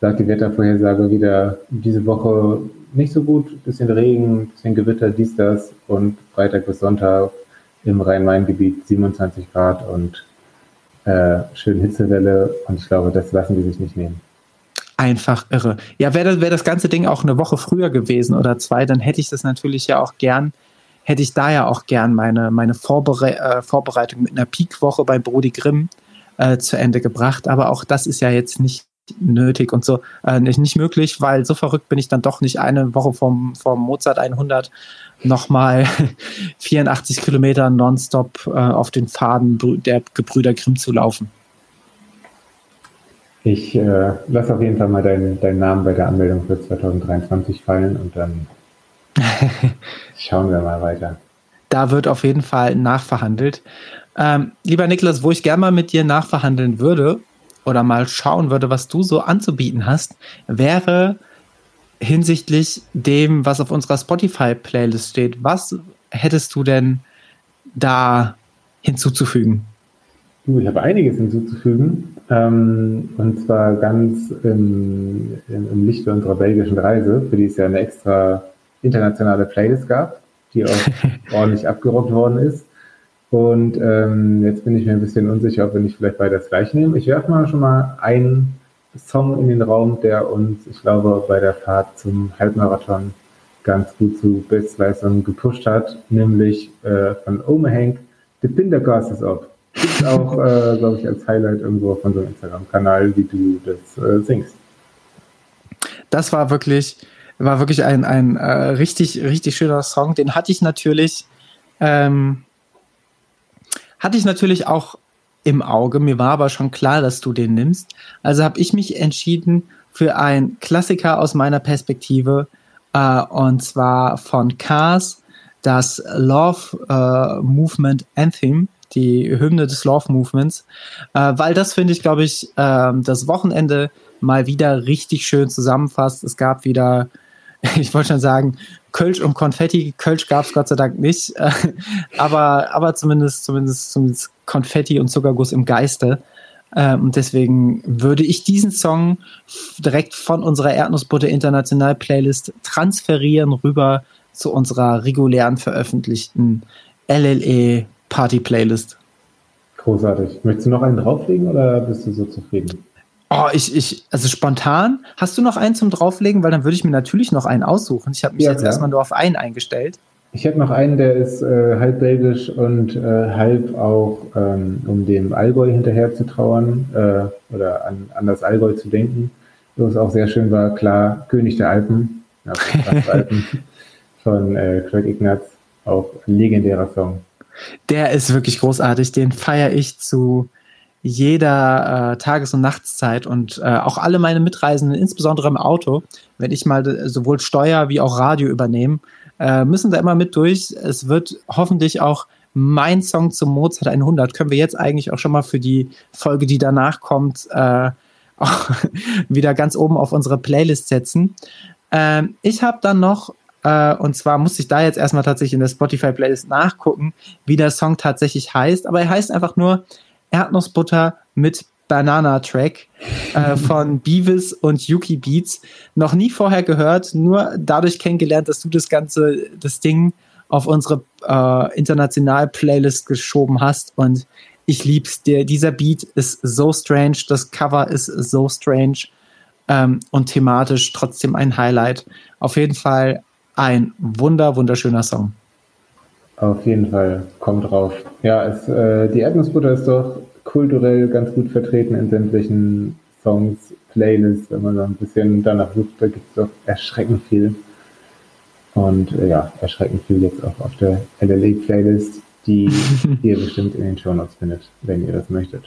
sagt die Wettervorhersage wieder diese Woche nicht so gut, bisschen Regen, bisschen Gewitter, dies, das und Freitag bis Sonntag im Rhein-Main-Gebiet 27 Grad und äh, schön Hitzewelle und ich glaube, das lassen die sich nicht nehmen einfach irre. Ja, wäre wär das ganze Ding auch eine Woche früher gewesen oder zwei, dann hätte ich das natürlich ja auch gern, hätte ich da ja auch gern meine, meine Vorbere äh, Vorbereitung mit einer Peak-Woche bei Brody Grimm äh, zu Ende gebracht. Aber auch das ist ja jetzt nicht nötig und so äh, nicht, nicht möglich, weil so verrückt bin ich dann doch nicht eine Woche vom, vom Mozart 100 nochmal 84 Kilometer nonstop äh, auf den Faden der Gebrüder Grimm zu laufen. Ich äh, lasse auf jeden Fall mal deinen, deinen Namen bei der Anmeldung für 2023 fallen und dann schauen wir mal weiter. Da wird auf jeden Fall nachverhandelt. Ähm, lieber Niklas, wo ich gerne mal mit dir nachverhandeln würde oder mal schauen würde, was du so anzubieten hast, wäre hinsichtlich dem, was auf unserer Spotify-Playlist steht. Was hättest du denn da hinzuzufügen? Du, ich habe einiges hinzuzufügen. Ähm, und zwar ganz im, im, im Lichte unserer belgischen Reise, für die es ja eine extra internationale Playlist gab, die auch ordentlich abgerockt worden ist. Und ähm, jetzt bin ich mir ein bisschen unsicher, ob wir nicht vielleicht beide das gleiche nehmen. Ich werfe mal schon mal einen Song in den Raum, der uns, ich glaube, bei der Fahrt zum Halbmarathon ganz gut zu Bestleistungen gepusht hat, nämlich äh, von Ome Hank, The Pindercast is Up. Gibt auch, äh, glaube ich, als Highlight irgendwo auf unserem Instagram-Kanal, wie du das äh, singst. Das war wirklich, war wirklich ein, ein äh, richtig, richtig schöner Song. Den hatte ich natürlich, ähm, hatte ich natürlich auch im Auge. Mir war aber schon klar, dass du den nimmst. Also habe ich mich entschieden für einen Klassiker aus meiner Perspektive, äh, und zwar von Cars das Love äh, Movement Anthem, die Hymne des Love Movements, äh, weil das finde ich, glaube ich, äh, das Wochenende mal wieder richtig schön zusammenfasst. Es gab wieder, ich wollte schon sagen, Kölsch und Konfetti. Kölsch gab es Gott sei Dank nicht, äh, aber, aber zumindest, zumindest, zumindest Konfetti und Zuckerguss im Geiste. Äh, und deswegen würde ich diesen Song direkt von unserer Erdnussbutter International Playlist transferieren rüber zu unserer regulären veröffentlichten LLE Party Playlist. Großartig. Möchtest du noch einen drauflegen oder bist du so zufrieden? Oh, ich, ich, also spontan, hast du noch einen zum drauflegen? Weil dann würde ich mir natürlich noch einen aussuchen. Ich habe mich ja, jetzt klar. erstmal nur auf einen eingestellt. Ich habe noch einen, der ist äh, halb belgisch und äh, halb auch, ähm, um dem Allgäu hinterher zu trauern äh, oder an, an das Allgäu zu denken. Wo es auch sehr schön war, klar, König der Alpen, also Alpen von äh, Craig Ignatz, auch ein legendärer Song. Der ist wirklich großartig, den feiere ich zu jeder äh, Tages- und Nachtszeit und äh, auch alle meine Mitreisenden, insbesondere im Auto, wenn ich mal sowohl Steuer wie auch Radio übernehme, äh, müssen da immer mit durch. Es wird hoffentlich auch mein Song zum Mozart 100. Können wir jetzt eigentlich auch schon mal für die Folge, die danach kommt, äh, wieder ganz oben auf unsere Playlist setzen. Ähm, ich habe dann noch, äh, und zwar muss ich da jetzt erstmal tatsächlich in der Spotify-Playlist nachgucken, wie der Song tatsächlich heißt. Aber er heißt einfach nur Erdnussbutter mit Banana Track äh, von Beavis und Yuki Beats. Noch nie vorher gehört, nur dadurch kennengelernt, dass du das ganze, das Ding auf unsere äh, international Playlist geschoben hast und ich lieb's dir. Dieser Beat ist so strange, das Cover ist so strange ähm, und thematisch trotzdem ein Highlight. Auf jeden Fall ein wunder, wunderschöner Song. Auf jeden Fall, kommt drauf. Ja, es, äh, die Erdnussbutter ist doch kulturell ganz gut vertreten in sämtlichen Songs, Playlists, wenn man so ein bisschen danach sucht, da gibt es doch erschreckend viel. Und äh, ja, erschreckend viel jetzt auch auf der LLE-Playlist, die ihr bestimmt in den Shownotes findet, wenn ihr das möchtet.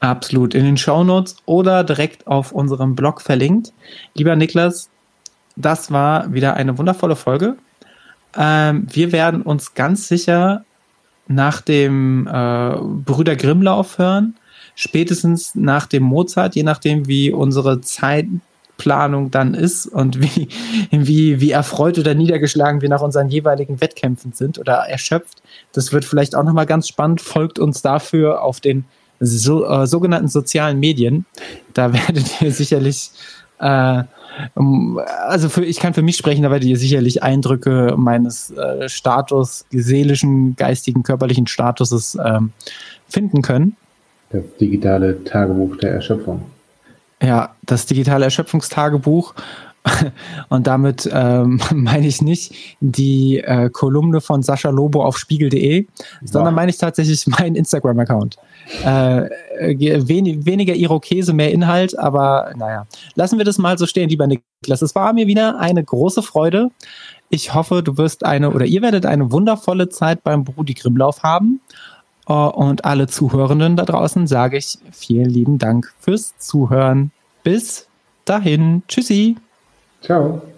Absolut, in den Shownotes oder direkt auf unserem Blog verlinkt. Lieber Niklas, das war wieder eine wundervolle Folge. Ähm, wir werden uns ganz sicher nach dem äh, Brüder Grimm-Lauf hören, spätestens nach dem Mozart, je nachdem, wie unsere Zeitplanung dann ist und wie, wie, wie erfreut oder niedergeschlagen wir nach unseren jeweiligen Wettkämpfen sind oder erschöpft. Das wird vielleicht auch nochmal ganz spannend. Folgt uns dafür auf den so, äh, sogenannten sozialen Medien. Da werdet ihr sicherlich äh, also für, ich kann für mich sprechen, da werdet ihr sicherlich Eindrücke meines äh, Status, seelischen, geistigen, körperlichen Statuses ähm, finden können. Das digitale Tagebuch der Erschöpfung. Ja, das digitale Erschöpfungstagebuch. Und damit ähm, meine ich nicht die äh, Kolumne von Sascha Lobo auf spiegel.de, sondern meine ich tatsächlich meinen Instagram-Account. Äh, wen, weniger Irokese, mehr Inhalt, aber naja. Lassen wir das mal so stehen, lieber Niklas. Es war mir wieder eine große Freude. Ich hoffe, du wirst eine oder ihr werdet eine wundervolle Zeit beim Brudi Grimmlauf haben. Uh, und alle Zuhörenden da draußen sage ich vielen lieben Dank fürs Zuhören. Bis dahin. Tschüssi. Ciao.